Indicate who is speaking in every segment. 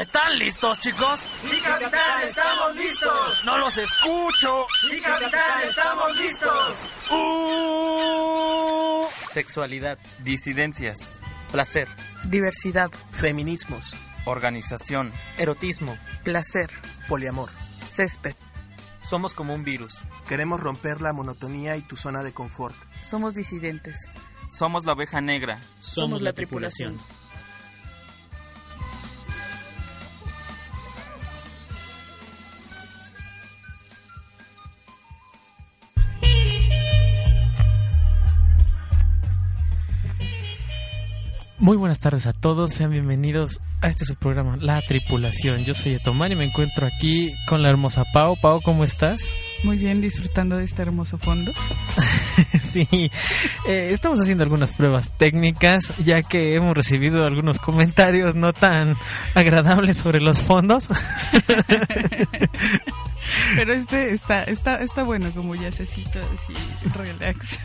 Speaker 1: ¿Están listos, chicos?
Speaker 2: Sí, capitán, estamos listos.
Speaker 1: No los escucho.
Speaker 2: Sí, capitán, estamos listos.
Speaker 1: Uh...
Speaker 3: Sexualidad, disidencias, placer,
Speaker 4: diversidad,
Speaker 5: feminismos,
Speaker 3: organización,
Speaker 5: erotismo,
Speaker 4: placer,
Speaker 5: poliamor,
Speaker 4: césped.
Speaker 3: Somos como un virus.
Speaker 5: Queremos romper la monotonía y tu zona de confort.
Speaker 4: Somos disidentes.
Speaker 3: Somos la oveja negra.
Speaker 4: Somos la tripulación.
Speaker 6: Muy buenas tardes a todos, sean bienvenidos a este su programa, La Tripulación. Yo soy Etomar y me encuentro aquí con la hermosa Pau. Pau, ¿cómo estás?
Speaker 4: Muy bien, disfrutando de este hermoso fondo.
Speaker 6: sí, eh, estamos haciendo algunas pruebas técnicas, ya que hemos recibido algunos comentarios no tan agradables sobre los fondos.
Speaker 4: Pero este está, está, está bueno como ya se cita así, relax.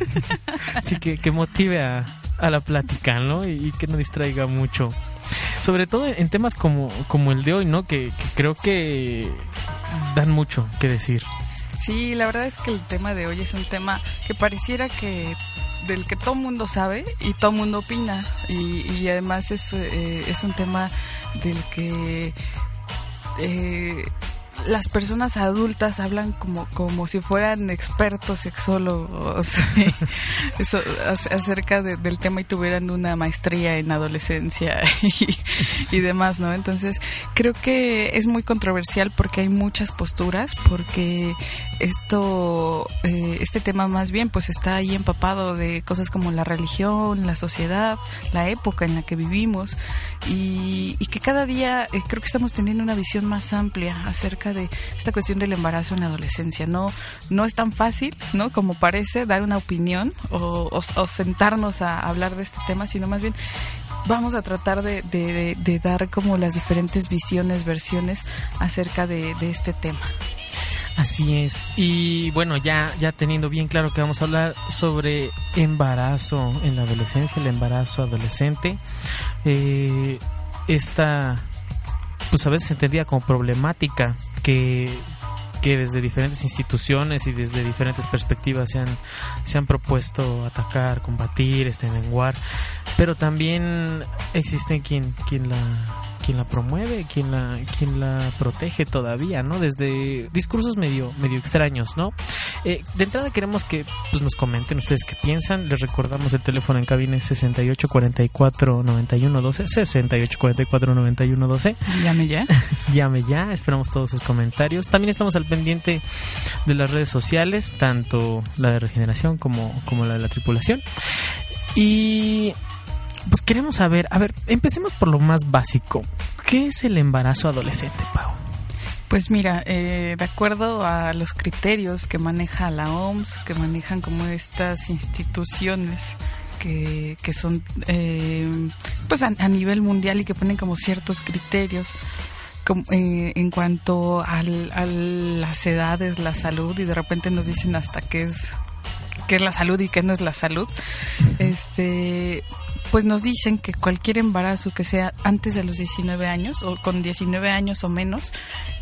Speaker 6: Así que, que motive a, a la plática, ¿no? Y, que no distraiga mucho. Sobre todo en temas como, como el de hoy, ¿no? Que, que creo que dan mucho que decir.
Speaker 4: Sí, la verdad es que el tema de hoy es un tema que pareciera que del que todo mundo sabe y todo mundo opina y, y además es, eh, es un tema del que eh, las personas adultas hablan como, como si fueran expertos sexólogos acerca del tema y tuvieran una maestría en adolescencia y, demás, ¿no? Entonces, creo que es muy controversial porque hay muchas posturas, porque esto, eh, este tema más bien, pues está ahí empapado de cosas como la religión, la sociedad, la época en la que vivimos y, que cada día eh, creo que estamos teniendo una visión más amplia acerca de esta cuestión del embarazo en la adolescencia. No, no es tan fácil, ¿no? Como parece dar una opinión o, sentarnos a hablar de este tema, sino más bien vamos a tratar de, dar como las diferentes visiones, versiones acerca de, este tema.
Speaker 6: Así es. Y bueno, ya, ya teniendo bien claro que vamos a hablar sobre embarazo en la adolescencia, el embarazo adolescente. Eh, esta pues a veces se entendía como problemática que, que desde diferentes instituciones y desde diferentes perspectivas se han, se han propuesto atacar, combatir, este, menguar, pero también existe quien, quien la quien la promueve, quien la, quien la protege todavía, ¿no? Desde discursos medio, medio extraños, ¿no? Eh, de entrada queremos que pues, nos comenten ustedes qué piensan. Les recordamos el teléfono en cabina es 6844-9112. 6844-9112.
Speaker 4: Llame ya.
Speaker 6: Llame ya. Esperamos todos sus comentarios. También estamos al pendiente de las redes sociales, tanto la de Regeneración como, como la de la tripulación. Y pues queremos saber, a ver, empecemos por lo más básico. ¿Qué es el embarazo adolescente, Pau?
Speaker 4: Pues mira, eh, de acuerdo a los criterios que maneja la OMS, que manejan como estas instituciones que, que son eh, pues a, nivel mundial y que ponen como ciertos criterios eh, en cuanto a las edades, la salud y de repente nos dicen hasta qué es qué es la salud y qué no es la salud. Este, pues nos dicen que cualquier embarazo que sea antes de los 19 años o con 19 años o menos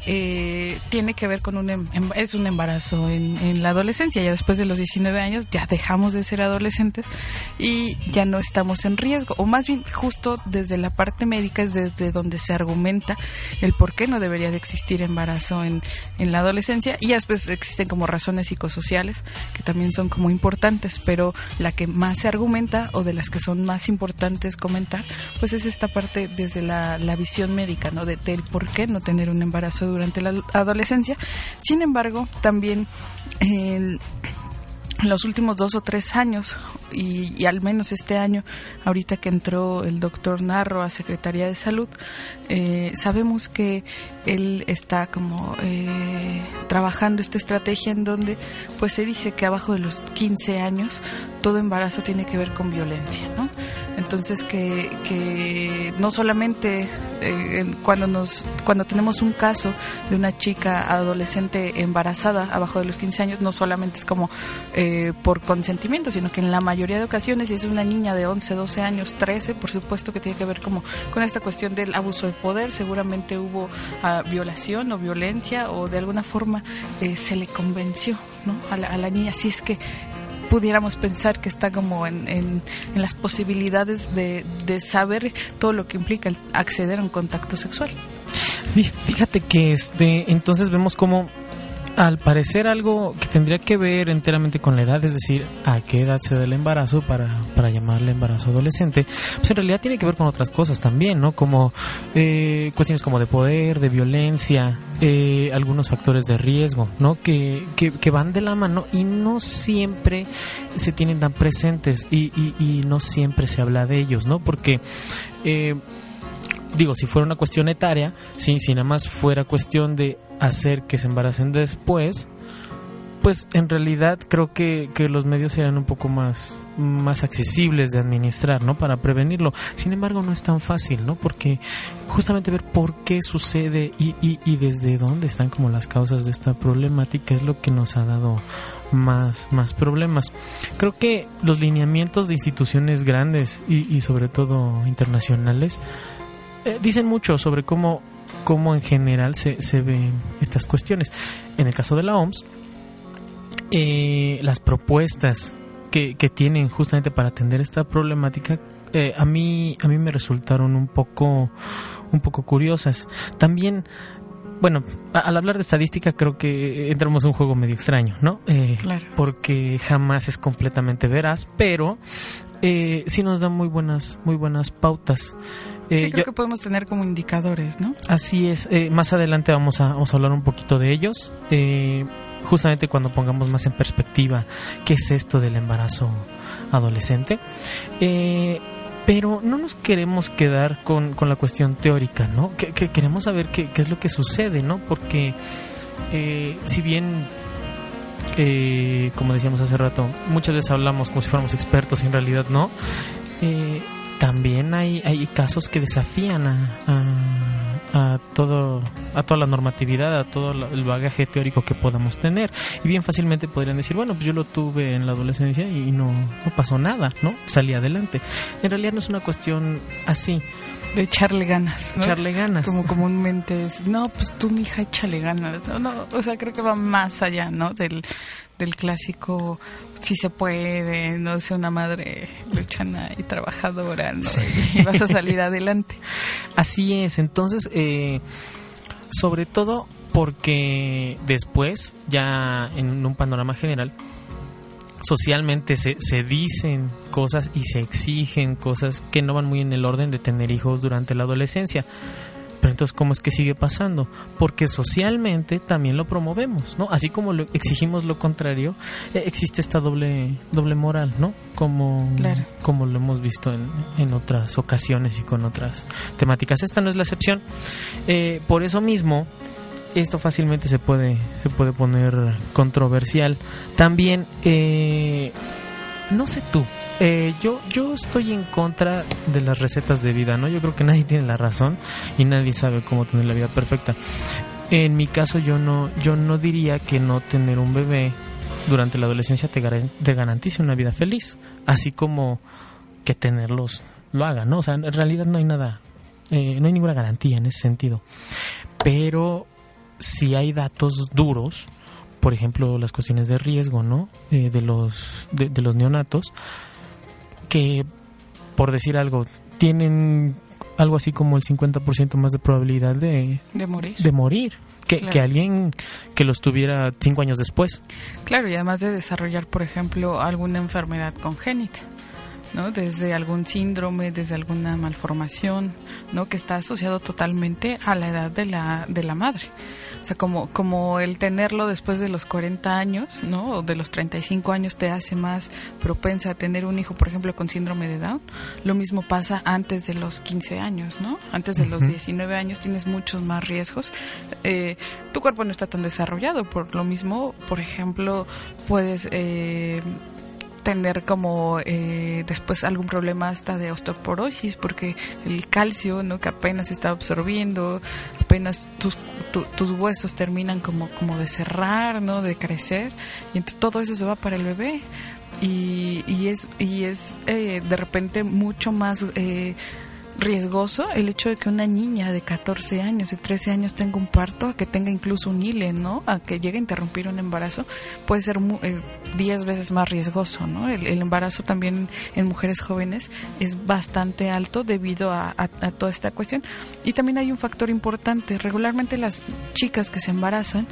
Speaker 4: eh, tiene que ver con un em, em, es un embarazo en, la adolescencia. Ya después de los 19 años ya dejamos de ser adolescentes y ya no estamos en riesgo. O más bien justo desde la parte médica es desde donde se argumenta el por qué no debería de existir embarazo en, en la adolescencia. Y después existen como razones psicosociales que también son como importantes pero la que más se argumenta o de las que son más importantes comentar pues es esta parte desde la, la visión médica no de, del por qué no tener un embarazo durante la adolescencia. Sin embargo, también en los últimos dos o tres años y, al menos este año, ahorita que entró el doctor Narro a Secretaría de Salud, eh, sabemos que él está como eh, trabajando esta estrategia en donde pues se dice que abajo de los 15 años todo embarazo tiene que ver con violencia, ¿no? Entonces que, que no solamente eh, cuando nos cuando tenemos un caso de una chica adolescente embarazada abajo de los 15 años, no solamente es como eh, por consentimiento, sino que en la mayoría de ocasiones, si es una niña de 11, 12 años, 13, por supuesto que tiene que ver como con esta cuestión del abuso de poder, seguramente hubo uh, violación o violencia o de alguna forma eh, se le convenció ¿no? a, la, a la niña, si es que pudiéramos pensar que está como en, en, las posibilidades de, de, saber todo lo que implica acceder a un contacto sexual.
Speaker 6: Fíjate que este, entonces vemos como al parecer algo que tendría que ver enteramente con la edad, es decir, a qué edad se da el embarazo para, para llamarle embarazo adolescente, pues en realidad tiene que ver con otras cosas también, ¿no? Como eh, cuestiones como de poder, de violencia, eh, algunos factores de riesgo, ¿no? Que, que, que, van de la mano y no siempre se tienen tan presentes y, y, y no siempre se habla de ellos, ¿no? Porque... Eh, digo, si fuera una cuestión etaria, sí, si nada más fuera cuestión de hacer que se embaracen después, pues en realidad creo que, que los medios serían un poco más, más accesibles de administrar, ¿no? Para prevenirlo. Sin embargo, no es tan fácil, ¿no? Porque justamente ver por qué sucede y, y, y desde dónde están como las causas de esta problemática es lo que nos ha dado más, más problemas. Creo que los lineamientos de instituciones grandes y, y sobre todo internacionales eh, dicen mucho sobre cómo, cómo en general se, se ven estas cuestiones. En el caso de la OMS, eh, las propuestas que, que, tienen justamente para atender esta problemática eh, a mí a mí me resultaron un poco un poco curiosas. También bueno, al hablar de estadística creo que entramos en un juego medio extraño, ¿no? Eh,
Speaker 4: claro.
Speaker 6: Porque jamás es completamente veraz, pero eh, sí nos da muy buenas, muy buenas pautas.
Speaker 4: Eh, sí, creo que podemos tener como indicadores, ¿no?
Speaker 6: Así es. Eh, más adelante vamos a, vamos a hablar un poquito de ellos. Eh, justamente cuando pongamos más en perspectiva qué es esto del embarazo adolescente. Eh, pero no nos queremos quedar con, con la cuestión teórica, ¿no? Que, que queremos saber qué, qué, es lo que sucede, ¿no? Porque eh, si bien eh, como decíamos hace rato, muchas veces hablamos como si fuéramos expertos y en realidad no. Eh, también hay, hay casos que desafían a, a, a, todo, a toda la normatividad, a todo el bagaje teórico que podamos tener. Y bien fácilmente podrían decir, bueno, pues yo lo tuve en la adolescencia y no, no pasó nada, ¿no? Salí adelante. En realidad no es una cuestión así
Speaker 4: de echarle ganas. ¿no?
Speaker 6: Echarle ganas.
Speaker 4: Como comúnmente es, no, pues tú, mija, échale ganas. No, no, o sea, creo que va más allá, ¿no? Del, del clásico, si se puede, no sé, una madre luchana y trabajadora, ¿no? Sí. Y vas a salir adelante.
Speaker 6: Así es, entonces, eh, sobre todo porque después, ya en un panorama general, socialmente se, se, dicen cosas y se exigen cosas que no van muy en el orden de tener hijos durante la adolescencia. Pero entonces, ¿cómo es que sigue pasando? Porque socialmente también lo promovemos, ¿no? Así como lo, exigimos lo contrario, eh, existe esta doble, doble moral, ¿no? Como,
Speaker 4: claro.
Speaker 6: como lo hemos visto en, en, otras ocasiones y con otras temáticas. Esta no es la excepción. Eh, por eso mismo, esto fácilmente se puede se puede poner controversial también eh, no sé tú eh, yo yo estoy en contra de las recetas de vida no yo creo que nadie tiene la razón y nadie sabe cómo tener la vida perfecta. En mi caso yo no yo no diría que no tener un bebé durante la adolescencia te, gar te garantice una vida feliz así como que tenerlos lo haga no o sea en realidad no hay nada eh, no hay ninguna garantía en ese sentido. Pero si hay datos duros, por ejemplo, las cuestiones de riesgo, ¿no? Eh, de los de, los neonatos que por decir algo tienen algo así como el 50% más de probabilidad de
Speaker 4: de morir.
Speaker 6: De morir. Que, claro. que, alguien que los tuviera cinco años después.
Speaker 4: Claro, y además de desarrollar, por ejemplo, alguna enfermedad congénita. ¿no? Desde algún síndrome, desde alguna malformación, ¿no? Que está asociado totalmente a la edad de la, de la madre. O sea, como, como el tenerlo después de los 40 años, ¿no? O de los 35 años te hace más propensa a tener un hijo, por ejemplo, con síndrome de Down. Lo mismo pasa antes de los 15 años, ¿no? Antes de los uh -huh. 19 años tienes muchos más riesgos. Eh, tu cuerpo no está tan desarrollado. Por lo mismo, por ejemplo, puedes... Eh, tener como eh, después algún problema hasta de osteoporosis porque el calcio no que apenas está absorbiendo apenas tus, tus huesos terminan como como de cerrar no de crecer y entonces todo eso se va para el bebé. Y, y es y es eh, de repente mucho más eh, riesgoso el hecho de que una niña de 14 años, de 13 años tenga un parto, a que tenga incluso un hile, ¿no? A que llegue a interrumpir un embarazo, puede ser 10 eh, veces más riesgoso, ¿no? El, embarazo también en mujeres jóvenes es bastante alto debido a, toda esta cuestión. Y también hay un factor importante, regularmente las chicas que se embarazan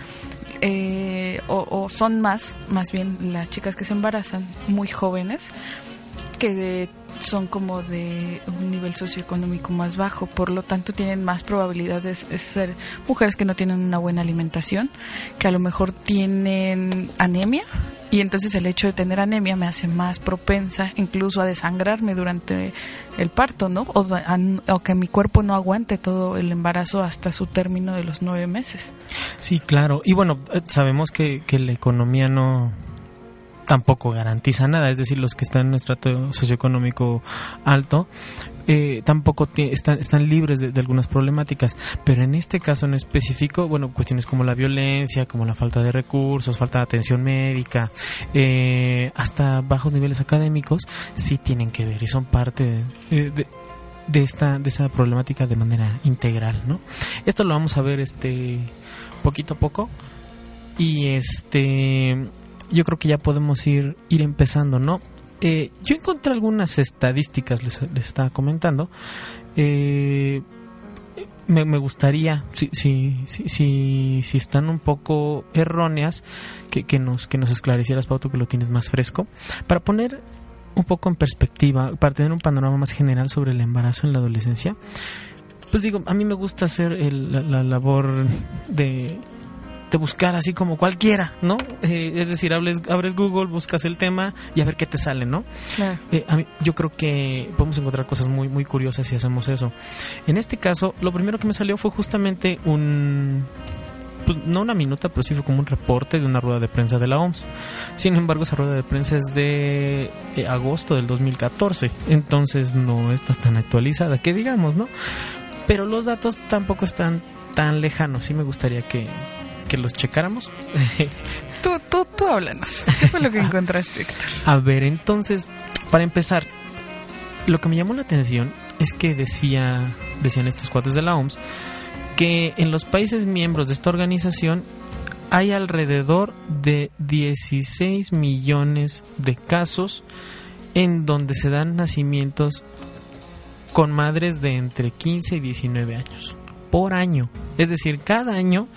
Speaker 4: eh, o, o, son más, más bien las chicas que se embarazan muy jóvenes, que de son como de un nivel socioeconómico más bajo, por lo tanto tienen más probabilidades de ser mujeres que no tienen una buena alimentación, que a lo mejor tienen anemia y entonces el hecho de tener anemia me hace más propensa incluso a desangrarme durante el parto, ¿no? O, que mi cuerpo no aguante todo el embarazo hasta su término de los nueve meses.
Speaker 6: Sí, claro. Y bueno, eh, sabemos que, que la economía no tampoco garantiza nada, es decir, los que están en estrato socioeconómico alto eh, tampoco están, están libres de, algunas problemáticas, pero en este caso en específico, bueno, cuestiones como la violencia, como la falta de recursos, falta de atención médica, eh, hasta bajos niveles académicos, sí tienen que ver y son parte de, de esta de esa problemática de manera integral, ¿no? Esto lo vamos a ver este poquito a poco y este yo creo que ya podemos ir, ir empezando, ¿no? Eh, yo encontré algunas estadísticas, les, estaba comentando. Eh, me, gustaría, si, si, si, si, están un poco erróneas, que, que, nos, que nos esclarecieras, Pauto, que lo tienes más fresco, para poner un poco en perspectiva, para tener un panorama más general sobre el embarazo en la adolescencia. Pues digo, a mí me gusta hacer la labor de de buscar así como cualquiera, ¿no? Eh, es decir, hables, abres Google, buscas el tema y a ver qué te sale, ¿no? Eh, yo creo que podemos encontrar cosas muy, muy curiosas si hacemos eso. En este caso, lo primero que me salió fue justamente un pues, no una minuta, pero sí fue como un reporte de una rueda de prensa de la OMS. Sin embargo, esa rueda de prensa es de eh, agosto del 2014, entonces no está tan actualizada, que digamos, ¿no? Pero los datos tampoco están tan lejanos. Sí me gustaría que, que los checáramos.
Speaker 4: tú, tú, tú háblanos. ¿Qué fue lo que encontraste, Héctor?
Speaker 6: A ver, entonces, para empezar, lo que me llamó la atención es que decía, decían estos cuates de la OMS, que en los países miembros de esta organización hay alrededor de 16 millones de casos en donde se dan nacimientos con madres de entre 15 y 19 años por año. Es decir, cada año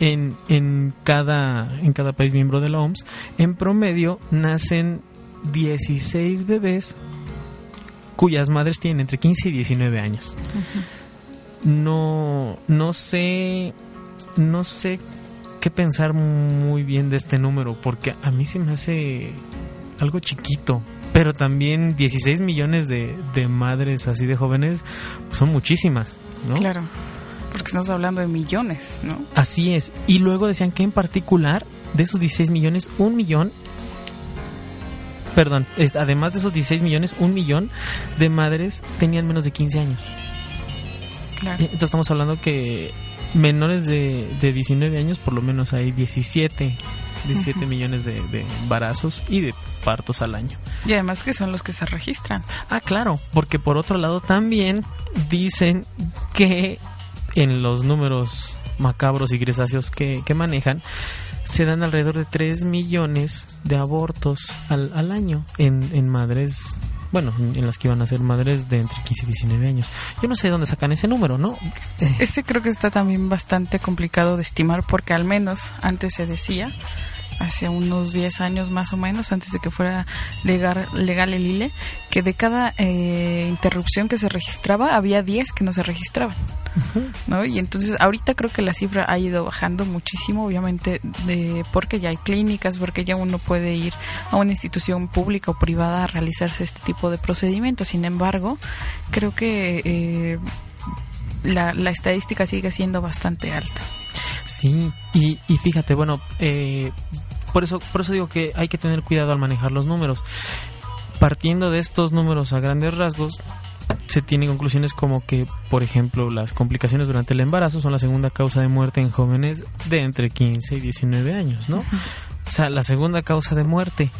Speaker 6: en, en, cada, en cada país miembro de la OMS, en promedio nacen 16 bebés cuyas madres tienen entre 15 y 19 años. No, no sé, no sé qué pensar muy bien de este número, porque a mí se me hace algo chiquito. Pero también 16 millones de, de madres así de jóvenes pues son muchísimas, ¿no?
Speaker 4: Claro porque estamos hablando de millones, ¿no?
Speaker 6: Así es. Y luego decían que en particular, de esos 16 millones, un millón perdón, además de esos 16 millones, un millón de madres tenían menos de 15 años. Claro. Eh, entonces estamos hablando que menores de, de 19 años, por lo menos hay 17, 17 millones de, de, embarazos y de partos al año.
Speaker 4: Y además que son los que se registran.
Speaker 6: Ah, claro, porque por otro lado también dicen que en los números macabros y grisáceos que, manejan, se dan alrededor de 3 millones de abortos al, al año en, en madres bueno, en las que iban a ser madres de entre 15 y 19 años. Yo no sé de dónde sacan ese número, ¿no?
Speaker 4: Ese creo que está también bastante complicado de estimar porque al menos antes se decía hace unos 10 años más o menos, antes de que fuera legal, legal el ILE, que de cada eh, interrupción que se registraba, había 10 que no se registraban. ¿no? Y entonces ahorita creo que la cifra ha ido bajando muchísimo, obviamente, de, porque ya hay clínicas, porque ya uno puede ir a una institución pública o privada a realizarse este tipo de procedimientos. Sin embargo, creo que eh, la, la estadística sigue siendo bastante alta.
Speaker 6: Sí, y, y fíjate, bueno, eh, por eso, por eso digo que hay que tener cuidado al manejar los números. Partiendo de estos números a grandes rasgos, se tienen conclusiones como que, por ejemplo, las complicaciones durante el embarazo son la segunda causa de muerte en jóvenes de entre 15 y 19 años, ¿no? O sea, la segunda causa de muerte.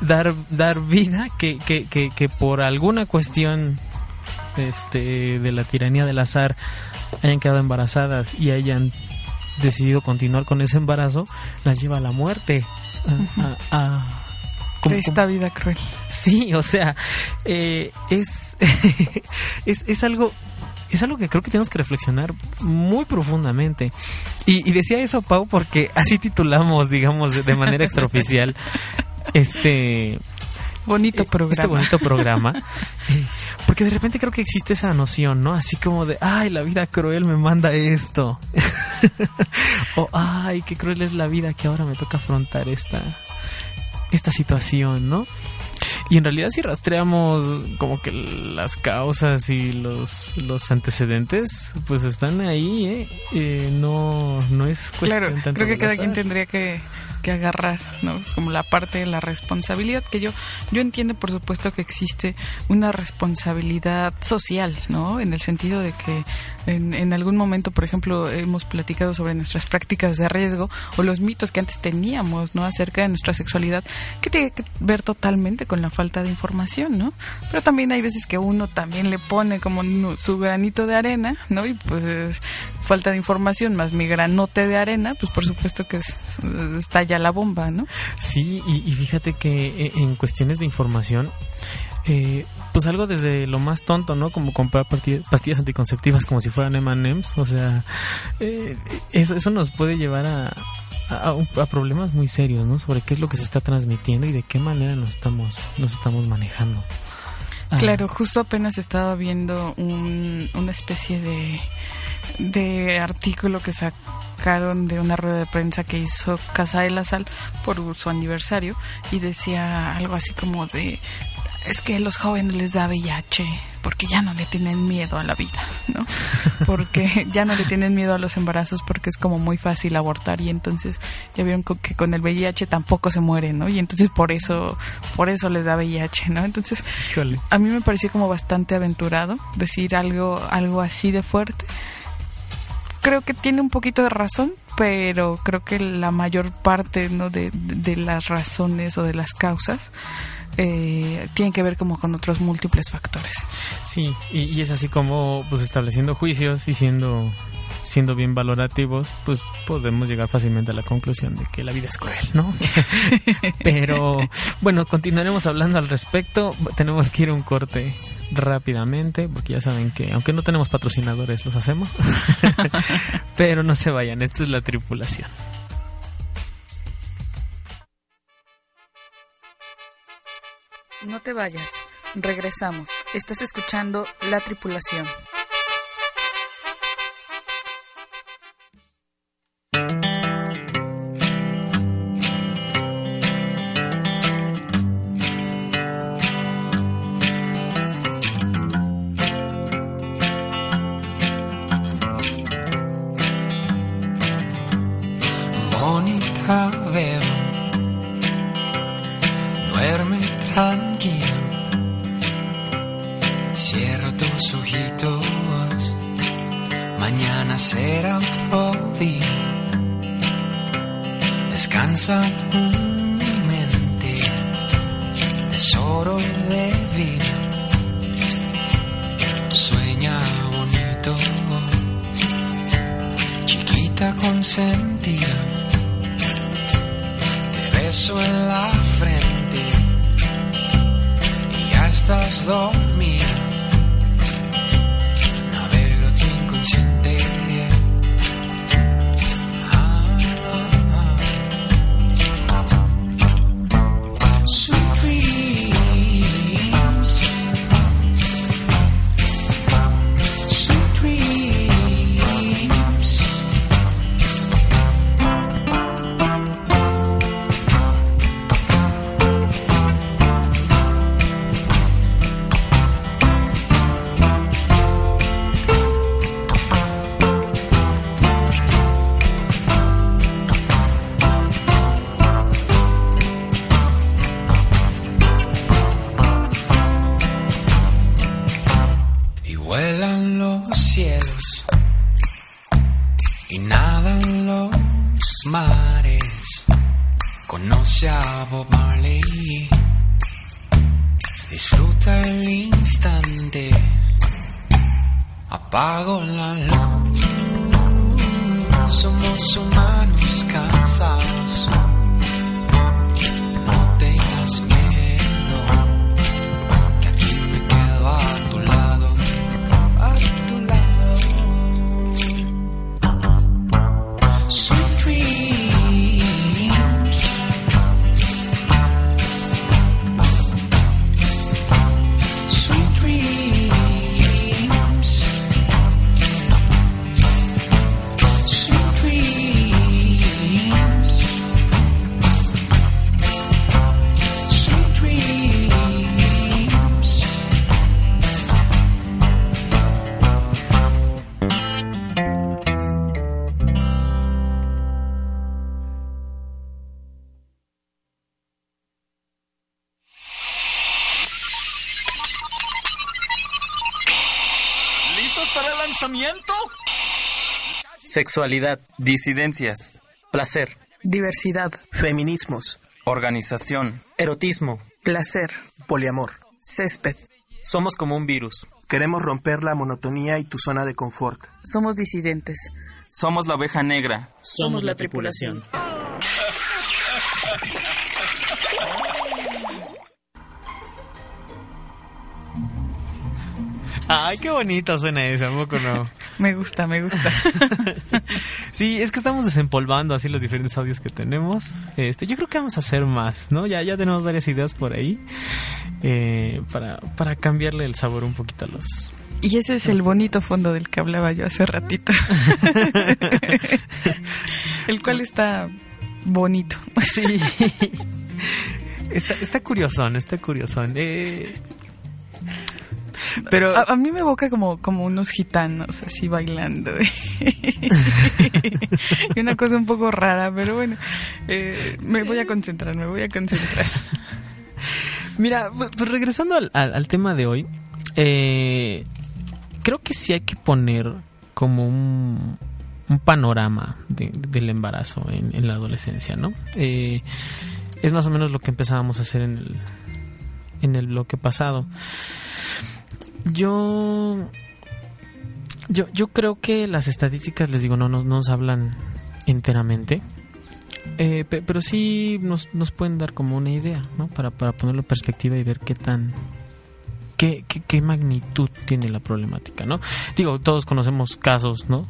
Speaker 6: Dar, dar vida que, que, que, que por alguna cuestión este, de la tiranía del azar hayan quedado embarazadas y hayan decidido continuar con ese embarazo, las lleva a la muerte. A, a, a
Speaker 4: como, de esta vida cruel.
Speaker 6: Sí, o sea, eh, es, es, es algo es algo que creo que tenemos que reflexionar muy profundamente. Y, y, decía eso, Pau, porque así titulamos, digamos, de manera extraoficial este
Speaker 4: bonito programa.
Speaker 6: Este bonito programa. eh, porque de repente creo que existe esa noción, ¿no? Así como de, ay, la vida cruel me manda esto. o, ay, qué cruel es la vida que ahora me toca afrontar esta, esta situación, ¿no? Y en realidad si rastreamos como que las causas y los, los antecedentes, pues están ahí, ¿eh? eh no, no es
Speaker 4: cuestión Claro, tanto creo que cada quien tendría que, que agarrar, ¿no? Como la parte de la responsabilidad, que yo, yo entiendo por supuesto que existe una responsabilidad social, ¿no? En el sentido de que en, en algún momento, por ejemplo, hemos platicado sobre nuestras prácticas de riesgo o los mitos que antes teníamos, ¿no? Acerca de nuestra sexualidad, que tiene que ver totalmente con la falta de información, ¿no? Pero también hay veces que uno también le pone como su granito de arena, ¿no? Y pues falta de información más mi granote de arena, pues por supuesto que es, está ya la bomba, ¿no?
Speaker 6: Sí, y, y fíjate que en cuestiones de información, eh, pues algo desde lo más tonto, ¿no? Como comprar pastillas anticonceptivas como si fueran M&M's, o sea, eh, eso, eso nos puede llevar a, a, a, problemas muy serios, ¿no? Sobre qué es lo que se está transmitiendo y de qué manera nos estamos, nos estamos manejando.
Speaker 4: Claro, ah. justo apenas estaba viendo un, una especie de, de artículo que sacaron de una rueda de prensa que hizo Casa de la Sal por su aniversario y decía algo así como de es que a los jóvenes les da VIH porque ya no le tienen miedo a la vida, ¿no? Porque ya no le tienen miedo a los embarazos porque es como muy fácil abortar y entonces ya vieron que con el VIH tampoco se mueren, ¿no? Y entonces por eso por eso les da VIH, ¿no? Entonces
Speaker 6: Híjole.
Speaker 4: a mí me pareció como bastante aventurado decir algo algo así de fuerte. Creo que tiene un poquito de razón, pero creo que la mayor parte ¿no? de, de las razones o de las causas eh, tienen que ver como con otros múltiples factores.
Speaker 6: Sí, y, y, es así como pues estableciendo juicios y siendo siendo bien valorativos, pues podemos llegar fácilmente a la conclusión de que la vida es cruel, ¿no? Pero bueno, continuaremos hablando al respecto. Tenemos que ir a un corte rápidamente, porque ya saben que aunque no tenemos patrocinadores, los hacemos. Pero no se vayan, esto es la tripulación.
Speaker 4: No te vayas, regresamos. Estás escuchando La Tripulación.
Speaker 7: Mañana será otro día. Descansa tu mente, tesoro de vida. Sueña bonito, chiquita consentida.
Speaker 3: Sexualidad, disidencias, placer,
Speaker 4: Diversidad,
Speaker 5: Feminismos.
Speaker 3: organización,
Speaker 5: Erotismo.
Speaker 4: placer,
Speaker 5: Poliamor.
Speaker 4: césped.
Speaker 3: somos como un virus.
Speaker 5: Queremos romper la monotonía y tu zona de confort.
Speaker 4: Somos disidentes.
Speaker 3: Somos la oveja negra.
Speaker 6: Somos la tripulación. Ay, qué bonito suena eso, ¿a poco no?
Speaker 4: Me gusta, me gusta.
Speaker 6: Sí, es que estamos desempolvando así los diferentes audios que tenemos. Este, yo creo que vamos a hacer más, ¿no? Ya, ya tenemos varias ideas por ahí eh, para, para cambiarle el sabor un poquito a los...
Speaker 4: Y ese es el bonito fondo del que hablaba yo hace ratito. el cual está bonito.
Speaker 6: Sí. Está, está curiosón, está curiosón. Eh, pero
Speaker 4: A, a mí me evoca como, como unos gitanos así bailando. y una cosa un poco rara, pero bueno, eh, me voy a concentrar, me voy a concentrar.
Speaker 6: Mira, pues regresando al, al- al tema de hoy, eh, creo que sí hay que poner como un, un panorama de- del embarazo en, en la adolescencia, ¿no? Eh, es más o menos lo que empezábamos a hacer en el, en el bloque pasado. Yo, yo, yo creo que las estadísticas, les digo, no, no nos hablan enteramente. Eh, pe- pero sí nos, nos pueden dar como una idea, ¿no? Para, para ponerlo en perspectiva y ver qué tan... Qué, qué, qué magnitud tiene la problemática, ¿no? Digo, todos conocemos casos, ¿no?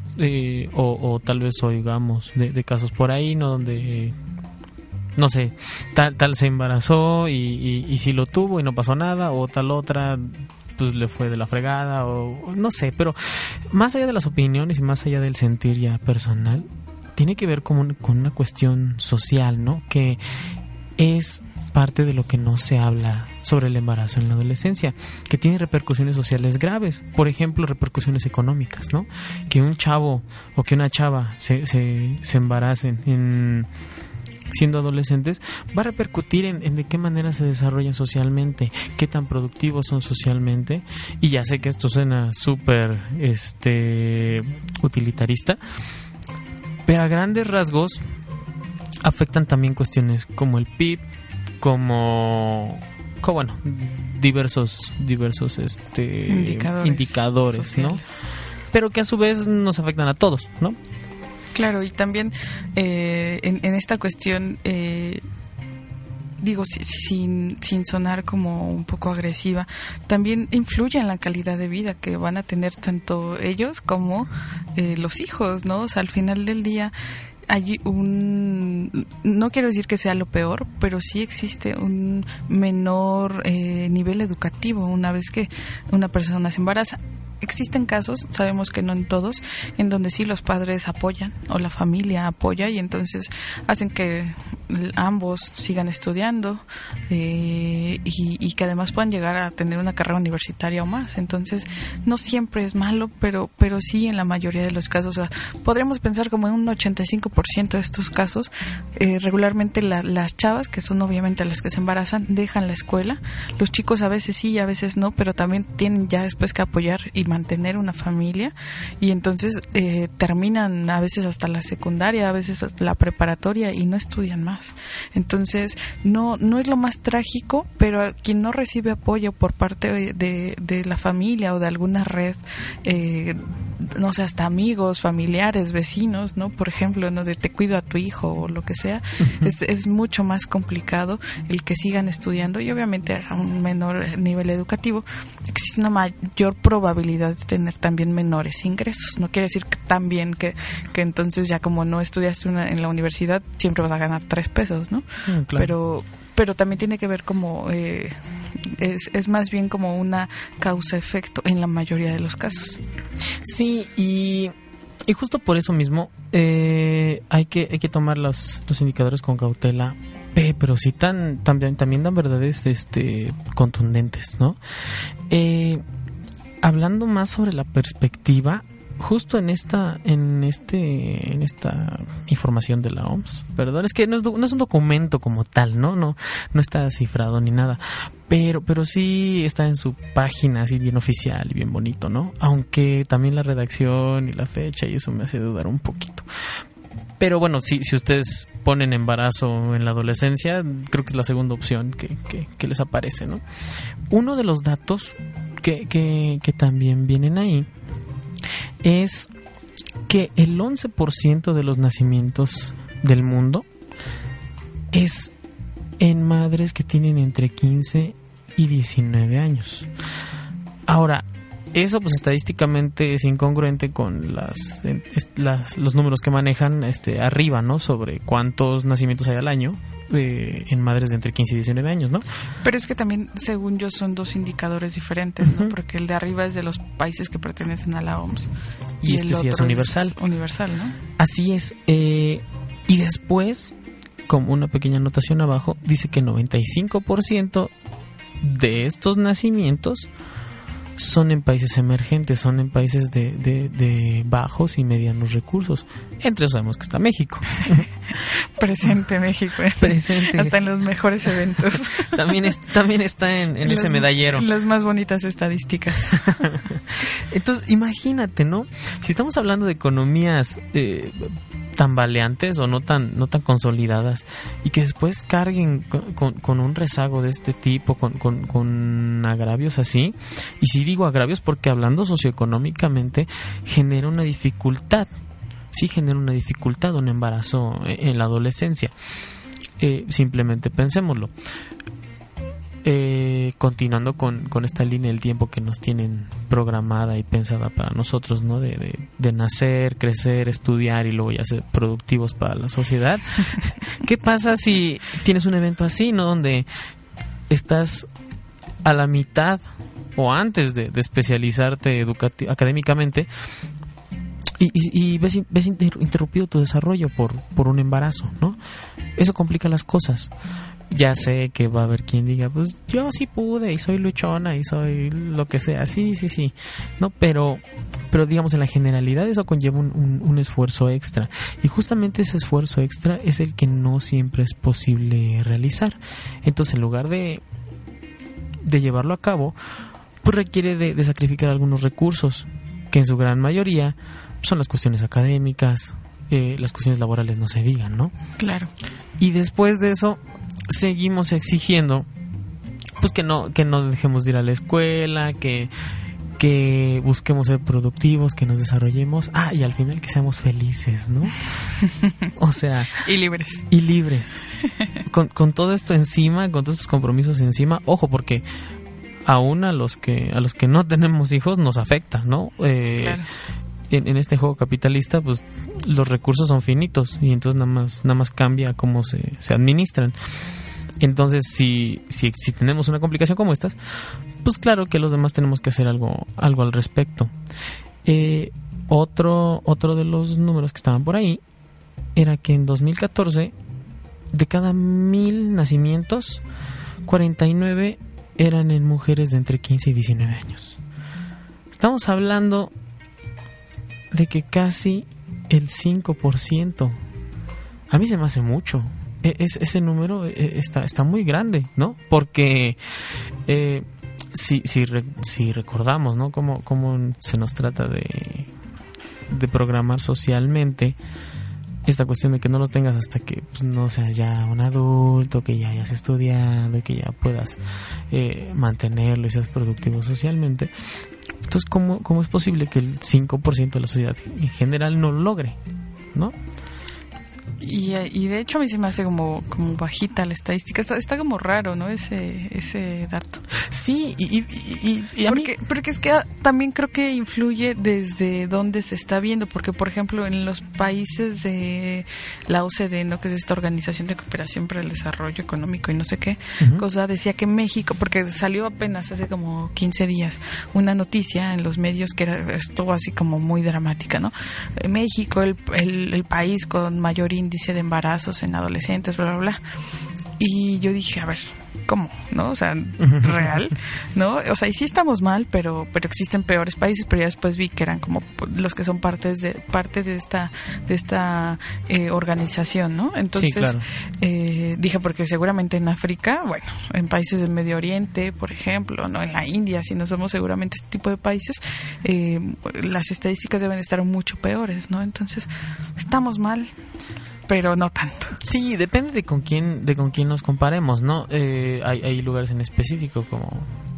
Speaker 6: O, tal vez oigamos de, de casos por ahí, ¿no? Donde, no sé, tal, tal se embarazó y, y, sí lo tuvo y no pasó nada, o tal otra pues le fue de la fregada, o no sé, pero más allá de las opiniones y más allá del sentir ya personal, tiene que ver con, con una cuestión social, ¿no? Que es parte de lo que no se habla sobre el embarazo en la adolescencia, que tiene repercusiones sociales graves, por ejemplo, repercusiones económicas, ¿no? Que un chavo o que una chava se, se, se embaracen en siendo adolescentes, va a repercutir en, en de qué manera se desarrollan socialmente, qué tan productivos son socialmente, y ya sé que esto suena súper este utilitarista, pero a grandes rasgos afectan también cuestiones como el PIB, como, como, bueno, diversos diversos este
Speaker 4: Indicadores
Speaker 6: indicadores, ¿no? Pero que a su vez nos afectan a todos, ¿no?
Speaker 4: Claro, y también eh, en, en esta cuestión, eh, digo, si- si- sin, sin sonar como un poco agresiva, también influye en la calidad de vida que van a tener tanto ellos como eh, los hijos, ¿no? O sea, al final del día hay un, no quiero decir que sea lo peor, pero sí existe un menor eh, nivel educativo una vez que una persona se embaraza. Existen casos, sabemos que no en todos, en donde sí los padres apoyan o la familia apoya y entonces hacen que ambos sigan estudiando eh, y, que además puedan llegar a tener una carrera universitaria o más. Entonces no siempre es malo, pero, pero sí en la mayoría de los casos, podríamos pensar como en un 85% de estos casos, eh, regularmente la- las chavas, que son obviamente las que se embarazan, dejan la escuela. Los chicos a veces sí y a veces no, pero también tienen ya después que apoyar y mantener una familia y entonces eh, terminan a veces hasta la secundaria, a veces hasta la preparatoria y no estudian más. Entonces, no, no es lo más trágico, pero quien no recibe apoyo por parte de, de, de la familia o de alguna red, eh, no sé, hasta amigos, familiares, vecinos, ¿no? Por ejemplo, ¿no? De te cuido a tu hijo o lo que sea, es, es mucho más complicado el que sigan estudiando y obviamente a un menor nivel educativo existe una mayor probabilidad de tener también menores ingresos. No quiere decir que también que, que entonces ya como no estudiaste una, en la universidad siempre vas a ganar tres pesos, ¿no?
Speaker 6: Mm, claro.
Speaker 4: Pero pero también tiene que ver como eh, es, es más bien como una causa-efecto en la mayoría de los casos.
Speaker 6: Sí, y, y justo por eso mismo eh, hay, que, hay que tomar los, los indicadores con cautela, pe- pero sí tan, también, también dan verdades este, contundentes, ¿no? Eh, hablando más sobre la perspectiva, justo en esta, en este, en esta información de la OMS, perdón, es que no es, un documento como tal, ¿no? No, no está cifrado ni nada. Pero, pero sí está en su página así bien oficial y bien bonito, ¿no? Aunque también la redacción y la fecha y eso me hace dudar un poquito. Pero bueno, si, si ustedes ponen embarazo en la adolescencia, creo que es la segunda opción que, que- que les aparece, ¿no? Uno de los datos que, también vienen ahí es que el 11% de los nacimientos del mundo es en madres que tienen entre 15 y 19 años. Ahora, eso pues estadísticamente es incongruente con las- los números que manejan este arriba, ¿no? Sobre cuántos nacimientos hay al año eh, en madres de entre 15 y 19 años, ¿no?
Speaker 4: Pero es que también, según yo, son dos indicadores diferentes, ¿no? Porque el de arriba es de los países que pertenecen a la OMS.
Speaker 6: Y este sí es universal.
Speaker 4: universal, ¿no?
Speaker 6: Así es. eh, y después, como una pequeña anotación abajo, dice que 95% de estos nacimientos son en países emergentes, son en países de, de- de bajos y medianos recursos. Entre ellos sabemos que está México.
Speaker 4: Presente México.
Speaker 6: Presente.
Speaker 4: Hasta en los mejores eventos.
Speaker 6: También, es- también está en, en ese medallero.
Speaker 4: Las más bonitas estadísticas.
Speaker 6: Entonces, imagínate, ¿no? Si estamos hablando de economías eh, tambaleantes o no tan, no tan consolidadas y que después carguen con, con- un rezago de este tipo, con, con- agravios así, y si digo agravios porque hablando socioeconómicamente genera una dificultad, sí genera una dificultad un embarazo en la adolescencia. Eh, simplemente pensémoslo. Eh, continuando con, con esta línea del tiempo que nos tienen programada y pensada para nosotros, ¿no? De, de- de nacer, crecer, estudiar y luego ya ser productivos para la sociedad. ¿Qué pasa si tienes un evento así, ¿no? Donde estás a la mitad o antes de, de especializarte académicamente y, y- y ves, ves inter- interrumpido tu desarrollo por, por un embarazo, ¿no? Eso complica las cosas. Ya sé que va a haber quien diga, pues yo sí pude y soy luchona y soy lo que sea, sí, sí, sí, ¿no? Pero, pero digamos en la generalidad eso conlleva un, un- un esfuerzo extra y justamente ese esfuerzo extra es el que no siempre es posible realizar. Entonces en lugar de, de llevarlo a cabo, pues requiere de, de sacrificar algunos recursos que en su gran mayoría son las cuestiones académicas, eh, las cuestiones laborales no se digan, ¿no?
Speaker 4: Claro.
Speaker 6: Y después de eso seguimos exigiendo pues que no que no dejemos de ir a la escuela, que que busquemos ser productivos, que nos desarrollemos, ah, y al final que seamos felices, ¿no? o sea,
Speaker 4: Y libres.
Speaker 6: y libres. Con, con todo esto encima, con todos estos compromisos encima, ojo, porque aún a los que a los que no tenemos hijos nos afecta, ¿no? Eh,
Speaker 4: Claro.
Speaker 6: En, este juego capitalista, pues los recursos son finitos y entonces nada más, nada más cambia cómo se, se administran. Entonces, si, si, si tenemos una complicación como estas, pues claro que los demás tenemos que hacer algo, algo al respecto. Eh, otro, otro de los números que estaban por ahí era que en 2014, de cada mil nacimientos, 49 eran en mujeres de entre 15 y 19 años. Estamos hablando de que casi el 5%. A mí se me hace mucho. E- es- ese número eh, está, está muy grande, ¿no? Porque eh, si, si, si recordamos, ¿no? Cómo, cómo se nos trata de, de programar socialmente esta cuestión de que no los tengas hasta que pues, no seas ya un adulto, que ya hayas estudiado y que ya puedas eh, mantenerlo y seas productivo socialmente. Entonces, ¿cómo, ¿cómo es posible que el 5% de la sociedad en general no lo logre?
Speaker 4: Y, y de hecho a mí se me hace como, como bajita la estadística. Está, está como raro, ¿no? Ese, ese dato.
Speaker 6: Sí, y, y, y- a mí...
Speaker 4: Porque, porque es que también creo que influye desde dónde se está viendo, porque por ejemplo en los países de la OCDE, ¿no? que es esta Organización de Cooperación para el Desarrollo Económico y no sé qué, cosa decía que México, porque salió apenas hace como 15 días una noticia en los medios que era, estuvo así como muy dramática, ¿no? México, el, el, el país con mayor índice de embarazos en adolescentes, bla, bla, bla. Y yo dije, a ver, ¿cómo? ¿No? O sea, real, ¿no? O sea, y sí estamos mal, pero pero existen peores países, pero ya después vi que eran como los que son partes de parte de esta de esta eh, organización, ¿no? Entonces,
Speaker 6: claro.
Speaker 4: eh, dije porque seguramente en África, bueno, en países del Medio Oriente, por ejemplo, no en la India, si no somos seguramente este tipo de países, eh, las estadísticas deben estar mucho peores, ¿no? Entonces, estamos mal, pero no tanto.
Speaker 6: Sí, depende de con quién, de con quién nos comparemos, ¿no? Eh, hay, hay lugares en específico como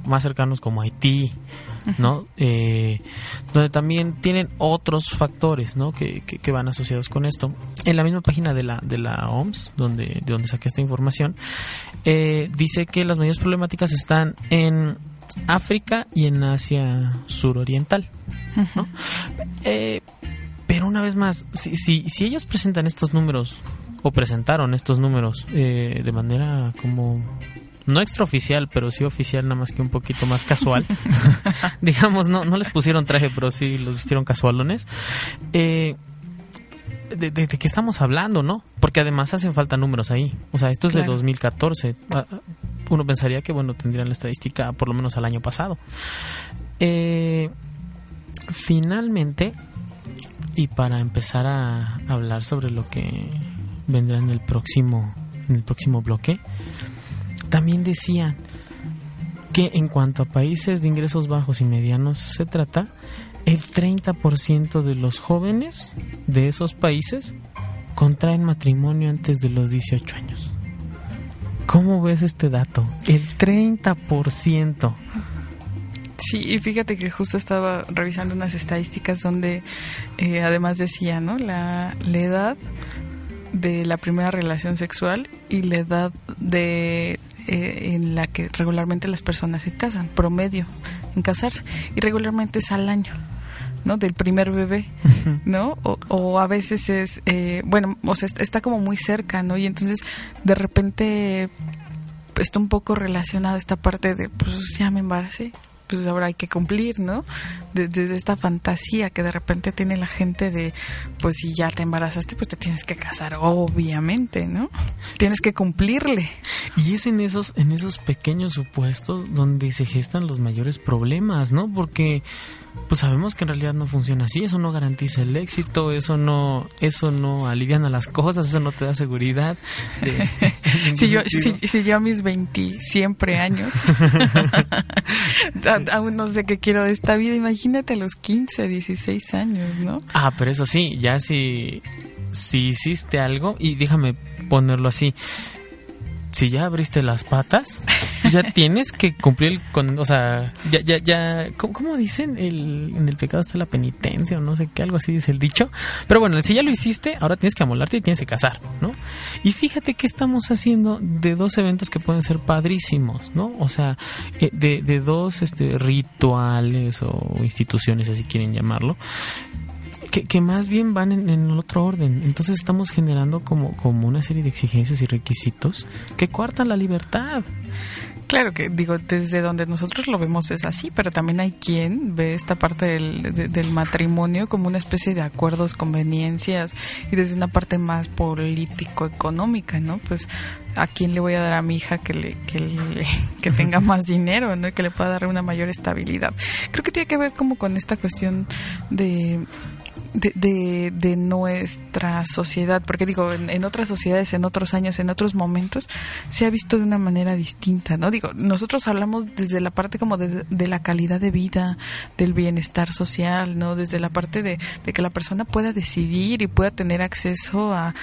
Speaker 6: más cercanos como Haití, ¿no? Eh, donde también tienen otros factores, ¿no? Que, que, que van asociados con esto. En la misma página de la de la OMS, donde de donde saqué esta información, eh, dice que las mayores problemáticas están en África y en Asia suroriental, ¿no? Eh, pero una vez más, si, si, si ellos presentan estos números, o presentaron estos números eh, de manera como no extraoficial, pero sí oficial, nada más que un poquito más casual. Digamos, no, no les pusieron traje, pero sí los vistieron casualones. Eh, de, de, de qué estamos hablando, ¿no? Porque además hacen falta números ahí. O sea, esto es
Speaker 4: Claro.
Speaker 6: de 2014. Ah, ah, Uno pensaría que, bueno, tendrían la estadística por lo menos al año pasado. Eh, finalmente, y para empezar a hablar sobre lo que vendrá en el próximo, en el próximo bloque, también decía que en cuanto a países de ingresos bajos y medianos se trata, el 30% de los jóvenes de esos países contraen matrimonio antes de los 18 años. ¿Cómo ves este dato? El 30%.
Speaker 4: Sí, y fíjate que justo estaba revisando unas estadísticas donde eh, además decía, ¿no? La, la edad de la primera relación sexual y la edad de eh, en la que regularmente las personas se casan, promedio en casarse, y regularmente es al año. ¿no? Del primer bebé, ¿no? O, o a veces es, eh, bueno, o sea, está como muy cerca, ¿no? Y entonces de repente está un poco relacionada esta parte de, pues ya me embaracé, pues ahora hay que cumplir, ¿no? Desde de, esta fantasía que de repente tiene la gente de, pues si ya te embarazaste, pues te tienes que casar, obviamente, ¿no? Tienes que cumplirle.
Speaker 6: Y es en esos, en esos pequeños supuestos donde se gestan los mayores problemas, ¿no? Porque pues sabemos que en realidad no funciona así, eso no garantiza el éxito, eso no, eso no aliviana las cosas, eso no te da seguridad. De, de
Speaker 4: si, yo, si, si, yo a mis 20 siempre años aún no sé qué quiero de esta vida, imagínate a los 15, 16 años, ¿no?
Speaker 6: Ah, pero eso sí, ya si, si hiciste algo, y déjame ponerlo así, si ya abriste las patas, ya tienes que cumplir con, o sea, ya, ya, ya, ¿cómo, dicen? El, en el pecado está la penitencia o no sé qué, algo así dice el dicho. Pero bueno, si ya lo hiciste, ahora tienes que amolarte y tienes que casar, ¿no? Y fíjate que estamos haciendo de dos eventos que pueden ser padrísimos, ¿no? O sea, de, de dos este, rituales o instituciones, así quieren llamarlo, que, que, más bien van en, en, el otro orden. Entonces estamos generando como, como una serie de exigencias y requisitos que coartan la libertad.
Speaker 4: Claro que digo, desde donde nosotros lo vemos es así, pero también hay quien ve esta parte del, de, del matrimonio como una especie de acuerdos, conveniencias y desde una parte más político-económica, ¿no? Pues a quién le voy a dar a mi hija que le, que, le, que tenga más dinero, ¿no? Y que le pueda dar una mayor estabilidad. Creo que tiene que ver como con esta cuestión de de, de, nuestra sociedad, porque digo, en, otras sociedades, en otros años, en otros momentos, se ha visto de una manera distinta, ¿no? Digo, nosotros hablamos desde la parte como de, de la calidad de vida, del bienestar social, ¿no? Desde la parte de, de que la persona pueda decidir y pueda tener acceso a,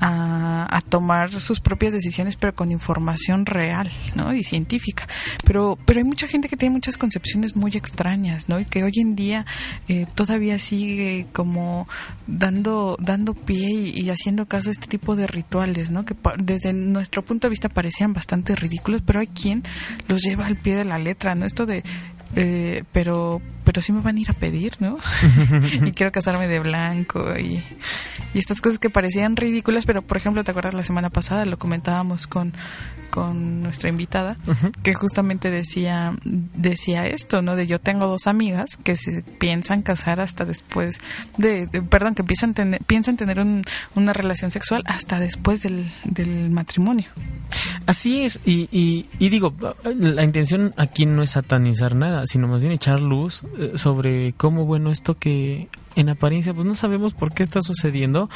Speaker 4: a, a, tomar sus propias decisiones, pero con información real, ¿no? Y científica. Pero, pero hay mucha gente que tiene muchas concepciones muy extrañas, ¿no? Y que hoy en día eh, todavía sigue como dando dando pie y, y, haciendo caso a este tipo de rituales, ¿no? Que desde nuestro punto de vista parecían bastante ridículos, pero hay quien los lleva al pie de la letra, ¿no? Esto de eh, pero pero sí me van a ir a pedir, ¿no? y quiero casarme de blanco y, y estas cosas que parecían ridículas, pero por ejemplo, ¿te acuerdas la semana pasada? Lo comentábamos con, con nuestra invitada, uh -huh. que justamente decía, decía esto, ¿no? De yo tengo dos amigas que se piensan casar hasta después de, de perdón, que piensan tener, piensan tener un, una relación sexual hasta después del, del matrimonio.
Speaker 6: Así es, y, y, y, digo, la intención aquí no es satanizar nada, sino más bien echar luz sobre cómo, bueno, esto que en apariencia pues no sabemos por qué está sucediendo,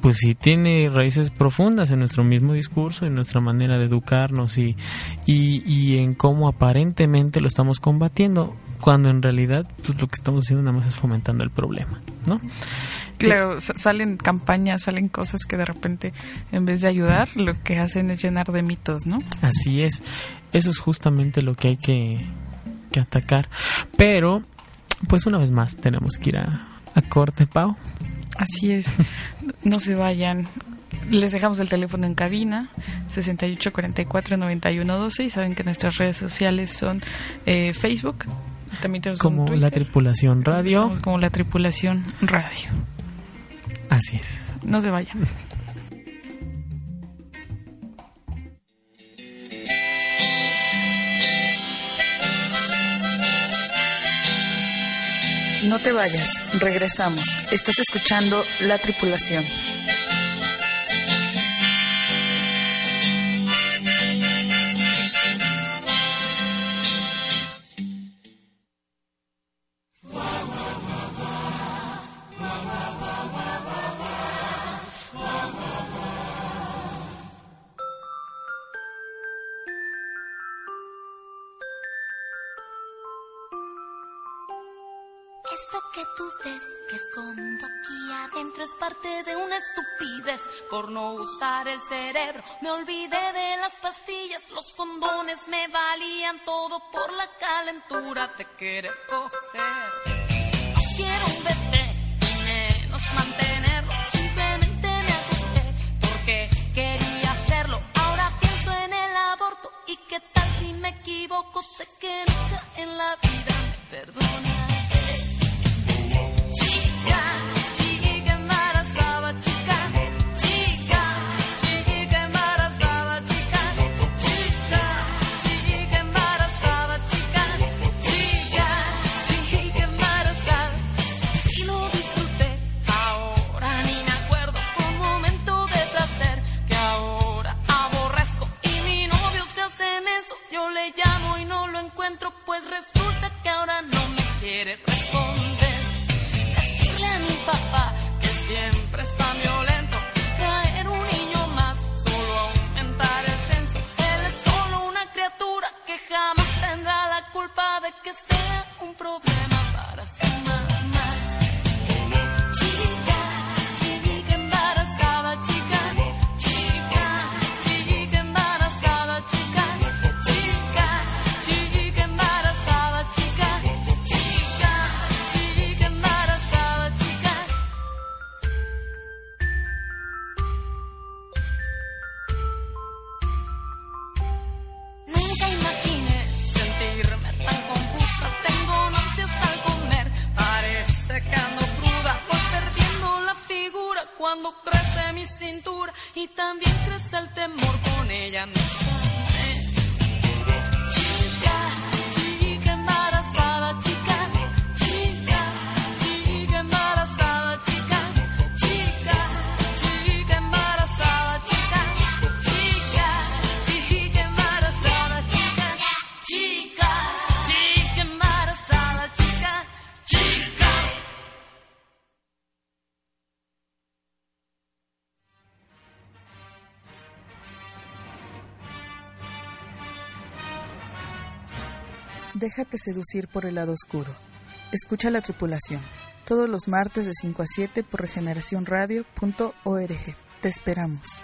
Speaker 6: pues sí tiene raíces profundas en nuestro mismo discurso, en nuestra manera de educarnos y, y, y en cómo aparentemente lo estamos combatiendo, cuando en realidad pues lo que estamos haciendo nada más es fomentando el problema, ¿no?
Speaker 4: Claro, salen campañas, salen cosas que de repente, en vez de ayudar, lo que hacen es llenar de mitos, ¿no?
Speaker 6: Así es. Eso es justamente lo que hay que, que atacar. Pero, pues una vez más, tenemos que ir a, a corte, Pau.
Speaker 4: Así es. No se vayan. Les dejamos el teléfono en cabina 6844-9112 y saben que nuestras redes sociales son eh, Facebook. También tenemos
Speaker 6: como la tripulación radio.
Speaker 4: Como la tripulación radio.
Speaker 6: Así es.
Speaker 4: No se vayan. No te vayas, regresamos. Estás escuchando La Tripulación.
Speaker 8: Esto que tú ves que escondo aquí adentro es parte de una estupidez por no usar el cerebro. Me olvidé de las pastillas, los condones me valían todo por la calentura de querer coger. Déjate seducir por el lado oscuro. Escucha la tripulación. Todos los martes de 5 a 7 por regeneracionradio.org. Te esperamos.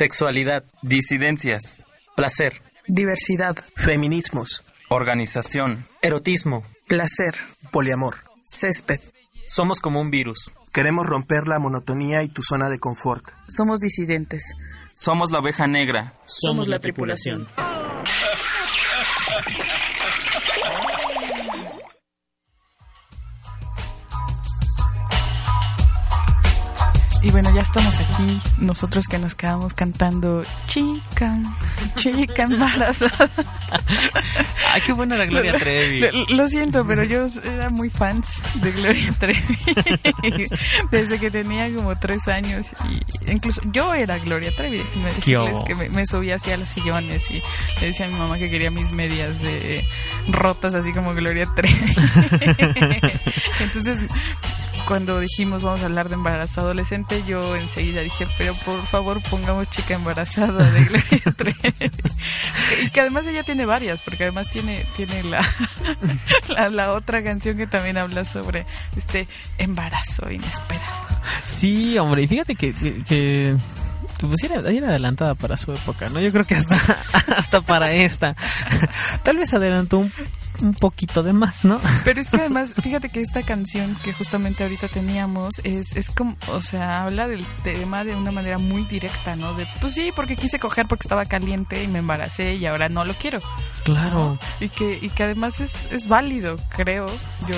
Speaker 3: sexualidad, disidencias,
Speaker 5: placer,
Speaker 8: diversidad,
Speaker 5: feminismos,
Speaker 3: organización,
Speaker 5: erotismo,
Speaker 8: placer,
Speaker 5: poliamor,
Speaker 8: césped.
Speaker 3: Somos como un virus.
Speaker 5: Queremos romper la monotonía y tu zona de confort.
Speaker 8: Somos disidentes.
Speaker 3: Somos la oveja negra.
Speaker 4: Somos la tripulación. Y bueno, ya estamos aquí, nosotros que nos quedamos cantando chica, chica embarazada.
Speaker 6: Ay, qué buena la Gloria Trevi.
Speaker 4: Lo, lo siento, pero yo era muy fans de Gloria Trevi desde que tenía como tres años. Y incluso yo era Gloria Trevi, déjenme decirles que me, me subía así a los sillones y le decía a mi mamá que quería mis medias de rotas así como Gloria Trevi. Entonces cuando dijimos vamos a hablar de embarazo adolescente, yo enseguida dije, pero por favor pongamos chica embarazada de Gloria Trevi. y que además ella tiene varias, porque además tiene, tiene la, la, la otra canción que también habla sobre este embarazo inesperado.
Speaker 6: Sí, hombre, y fíjate que, que, pues era, era adelantada para su época, ¿no? Yo creo que hasta, hasta para esta. Tal vez adelantó un, un poquito de más, ¿no?
Speaker 4: Pero es que además, fíjate que esta canción que justamente ahorita teníamos es, es como, o sea, habla del tema de una manera muy directa, ¿no? De, pues sí, porque quise coger porque estaba caliente y me embaracé y ahora no lo quiero.
Speaker 6: Claro.
Speaker 4: Y que, y que además es, es válido, creo yo.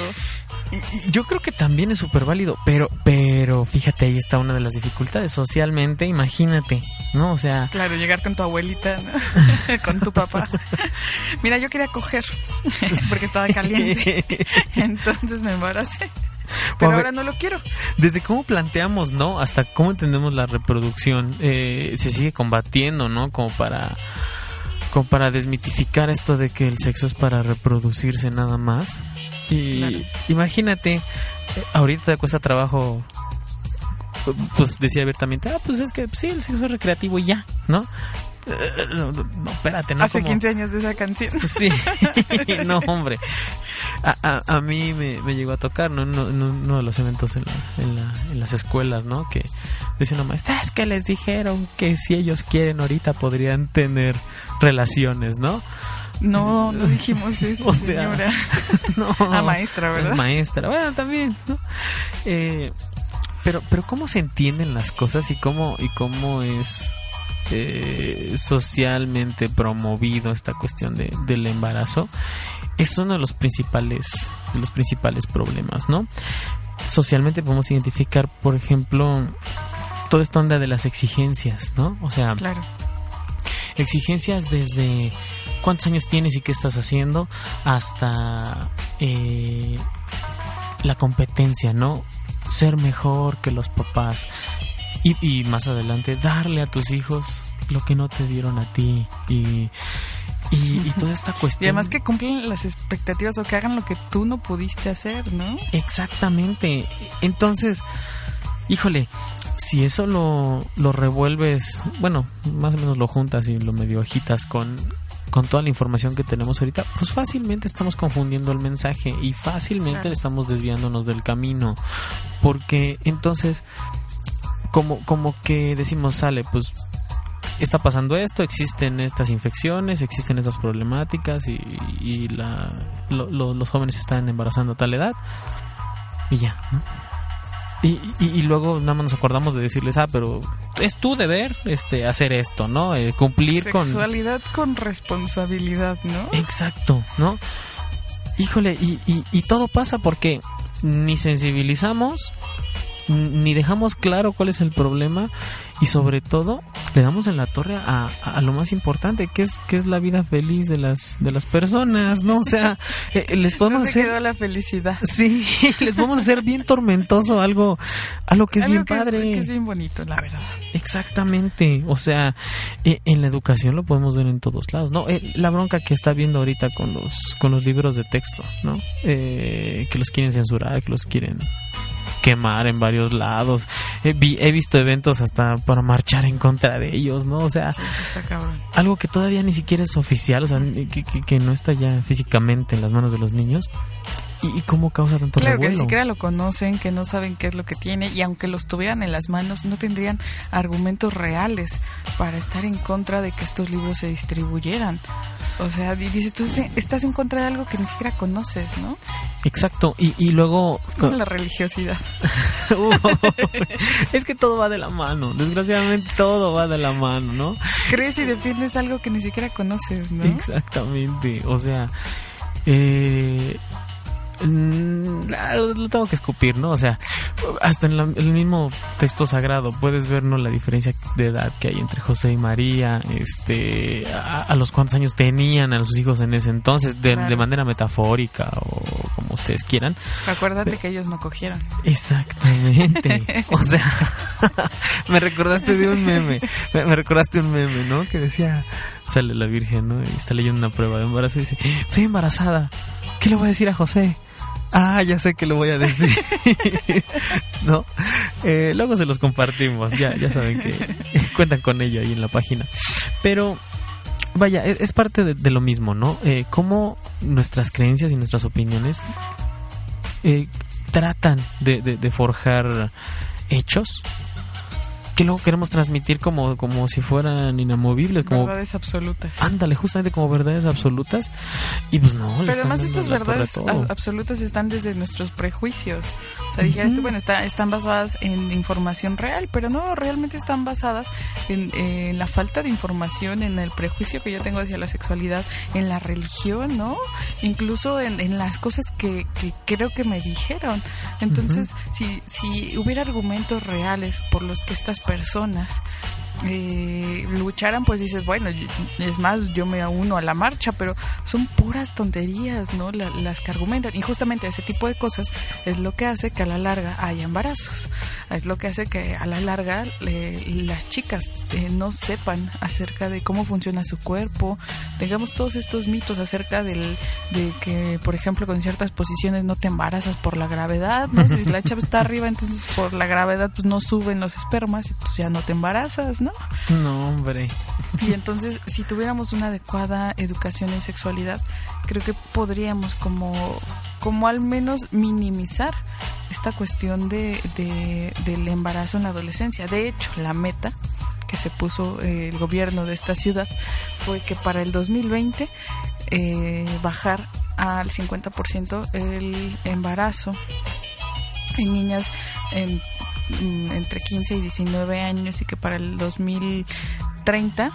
Speaker 6: Y- y yo creo que también es súper válido, pero, pero fíjate, ahí está una de las dificultades socialmente, imagínate, ¿no? O sea,
Speaker 4: Claro, llegar con tu abuelita, ¿no? con tu papá. Mira, yo quería coger porque estaba caliente. Entonces me embaracé. Pero
Speaker 6: A ver.
Speaker 4: ahora no lo quiero.
Speaker 6: desde cómo planteamos, ¿no? Hasta cómo entendemos la reproducción, eh, se sigue combatiendo, ¿no? Como para, como para desmitificar esto de que el sexo es para reproducirse nada más. Y
Speaker 4: Claro.
Speaker 6: imagínate, eh, ahorita te cuesta trabajo, pues decía abiertamente, ah, pues es que sí, el sexo es recreativo y ya, ¿no? Eh, No, no, no, espérate, ¿no?
Speaker 4: Hace
Speaker 6: Como-
Speaker 4: 15 años de esa canción.
Speaker 6: Sí, no, hombre. A, a, a mí me, me llegó a tocar, ¿no? En uno, de los eventos en, la- en, la- en las escuelas, ¿no? Que decía una maestra, es que les dijeron que si ellos quieren ahorita podrían tener relaciones, ¿no?
Speaker 4: No, no dijimos eso,
Speaker 6: O sea,
Speaker 4: señora.
Speaker 6: no.
Speaker 4: Maestra, ¿verdad?
Speaker 6: Maestra, bueno, también, ¿no? Eh, pero, pero cómo se entienden las cosas y cómo, y cómo es eh, socialmente promovido esta cuestión de, del embarazo es uno de los principales, de los principales problemas, ¿no? Socialmente podemos identificar, por ejemplo, toda esta onda de las exigencias, ¿no? O sea,
Speaker 4: Claro.
Speaker 6: exigencias desde cuántos años tienes y qué estás haciendo hasta eh, la competencia, ¿no? Ser mejor que los papás y, y más adelante darle a tus hijos lo que no te dieron a ti y, y, y toda esta
Speaker 4: Y
Speaker 6: cuestión.
Speaker 4: además que cumplen las expectativas o que hagan lo que tú no pudiste hacer, ¿no?
Speaker 6: Exactamente. Entonces, híjole, si eso lo, lo revuelves, bueno, más o menos lo juntas y lo medio agitas con, con toda la información que tenemos ahorita, pues fácilmente estamos confundiendo el mensaje y fácilmente
Speaker 4: Claro.
Speaker 6: estamos desviándonos del camino. Porque entonces, como, como que decimos, sale, pues está pasando esto, existen estas infecciones, existen estas problemáticas y, y la, lo- lo- los jóvenes están embarazando a tal edad y ya, ¿no? Y, y, y luego nada más nos acordamos de decirles, ah, pero es tu deber este hacer esto, ¿no? Eh, cumplir con...
Speaker 4: Sexualidad con responsabilidad, ¿no?
Speaker 6: Exacto, ¿no? Híjole, y, y, y todo pasa porque ni sensibilizamos, ni dejamos claro cuál es el problema y sobre todo le damos en la torre a, a lo más importante que es que es la vida feliz de las de las personas, ¿no? O sea, eh, les podemos
Speaker 4: ¿Dónde
Speaker 6: hacer
Speaker 4: quedó la felicidad?
Speaker 6: Sí, les vamos a hacer bien tormentoso algo, algo que es
Speaker 4: Algo
Speaker 6: bien
Speaker 4: que
Speaker 6: padre.
Speaker 4: que es bien bonito, la verdad.
Speaker 6: Exactamente, o sea, eh, en la educación lo podemos ver en todos lados, ¿no? Eh, la bronca que está viendo ahorita con los con los libros de texto, ¿no? Eh, que los quieren censurar, que los quieren quemar en varios lados. Eh, vi- he visto eventos hasta para marchar en contra de ellos, ¿no? O sea, algo que todavía ni siquiera es oficial, o sea, que, que- que no está ya físicamente en las manos de los niños. ¿Y, y cómo causa tanto
Speaker 4: Claro, que ni siquiera lo conocen, que no saben qué es lo que tiene y aunque los tuvieran en las manos no tendrían argumentos reales para estar en contra de que estos libros se distribuyeran. O sea, di- dices, tú estás en contra de algo que ni siquiera conoces, ¿no?
Speaker 6: Exacto, y, y luego...
Speaker 4: Es como la religiosidad.
Speaker 6: es que todo va de la mano, desgraciadamente todo va de la mano, ¿no?
Speaker 4: Crees y defiendes algo que ni siquiera conoces, ¿no?
Speaker 6: Exactamente, o sea, eh, lo, lo tengo que escupir, ¿no? O sea, hasta en la- el mismo texto sagrado puedes ver, ¿no? La diferencia de edad que hay entre José y María, este, a, a los cuántos años tenían a sus hijos en ese entonces, de,
Speaker 4: Claro.
Speaker 6: de manera metafórica o como ustedes quieran.
Speaker 4: Acuérdate que ellos no cogieron.
Speaker 6: Exactamente. O sea, me recordaste de un meme. Me, me recordaste un meme, ¿no? Que decía, sale la Virgen, ¿no? Y está leyendo una prueba de embarazo y dice, estoy embarazada. ¿Qué le voy a decir a José? Ah, ya sé que lo voy a decir. ¿No? Eh, luego se los compartimos. Ya, ya saben que cuentan con ello ahí en la página. Pero vaya, es, es parte de, de lo mismo, ¿no? Eh, cómo nuestras creencias y nuestras opiniones eh, tratan de, de- de forjar hechos que luego queremos transmitir como, como si fueran inamovibles, como
Speaker 4: Verdades absolutas.
Speaker 6: ándale, justamente como verdades absolutas. Y pues no,
Speaker 4: Pero además estas verdades absolutas están desde nuestros prejuicios. O sea, dijeras tú, bueno, está, están basadas en información real, pero no, realmente están basadas en, en la falta de información, en el prejuicio que yo tengo hacia la sexualidad, en la religión, ¿no? Incluso en, en las cosas que, que creo que me dijeron. Entonces, si, si hubiera argumentos reales por los que estas personas eh, lucharan, pues dices, bueno, es más, yo me uno a la marcha, pero son puras tonterías, ¿no? La- las que argumentan. Y justamente ese tipo de cosas es lo que hace que a la larga haya embarazos. Es lo que hace que a la larga eh, las chicas eh, no sepan acerca de cómo funciona su cuerpo. Tengamos todos estos mitos acerca del, de que, por ejemplo, con ciertas posiciones no te embarazas por la gravedad, ¿no? Si la chava está arriba, entonces por la gravedad pues no suben los espermas y pues ya no te embarazas, ¿no?
Speaker 6: No, hombre.
Speaker 4: Y entonces, si tuviéramos una adecuada educación en sexualidad, creo que podríamos como, como al menos minimizar esta cuestión de, de- del embarazo en la adolescencia. De hecho, la meta que se puso eh, el gobierno de esta ciudad fue que para el 2020 eh, bajar al 50% el embarazo en niñas en- entre 15 y 19 años y que para el 2030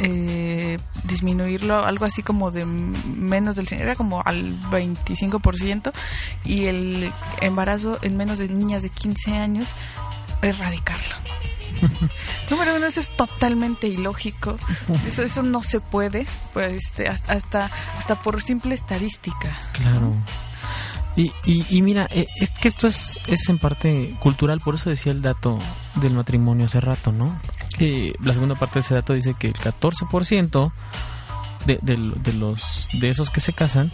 Speaker 4: eh, disminuirlo algo así como de menos del era como al 25% y el embarazo en menos de niñas de 15 años erradicarlo. Número uno, eso es totalmente ilógico. Eso, eso no se puede, pues este, hasta, hasta, hasta por simple estadística.
Speaker 6: Claro. Y, y, y mira, eh, es que esto es, es en parte cultural, por eso decía el dato del matrimonio hace rato, ¿no? La segunda parte de ese dato dice que el 14% de, de, de los, de esos que se casan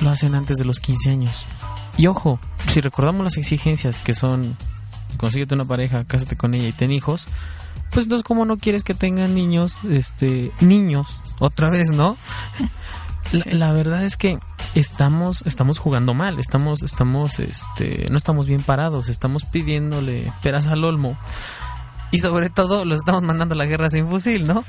Speaker 6: lo hacen antes de los 15 años. Y ojo, si recordamos las exigencias que son consíguete una pareja, cásate con ella y ten hijos, pues entonces como no quieres que tengan niños, este, niños, otra vez, ¿no? La, la verdad es que estamos, estamos jugando mal, estamos, estamos, este, no estamos bien parados, estamos pidiéndole peras al olmo. Y sobre todo los estamos mandando a la guerra sin fusil, ¿no?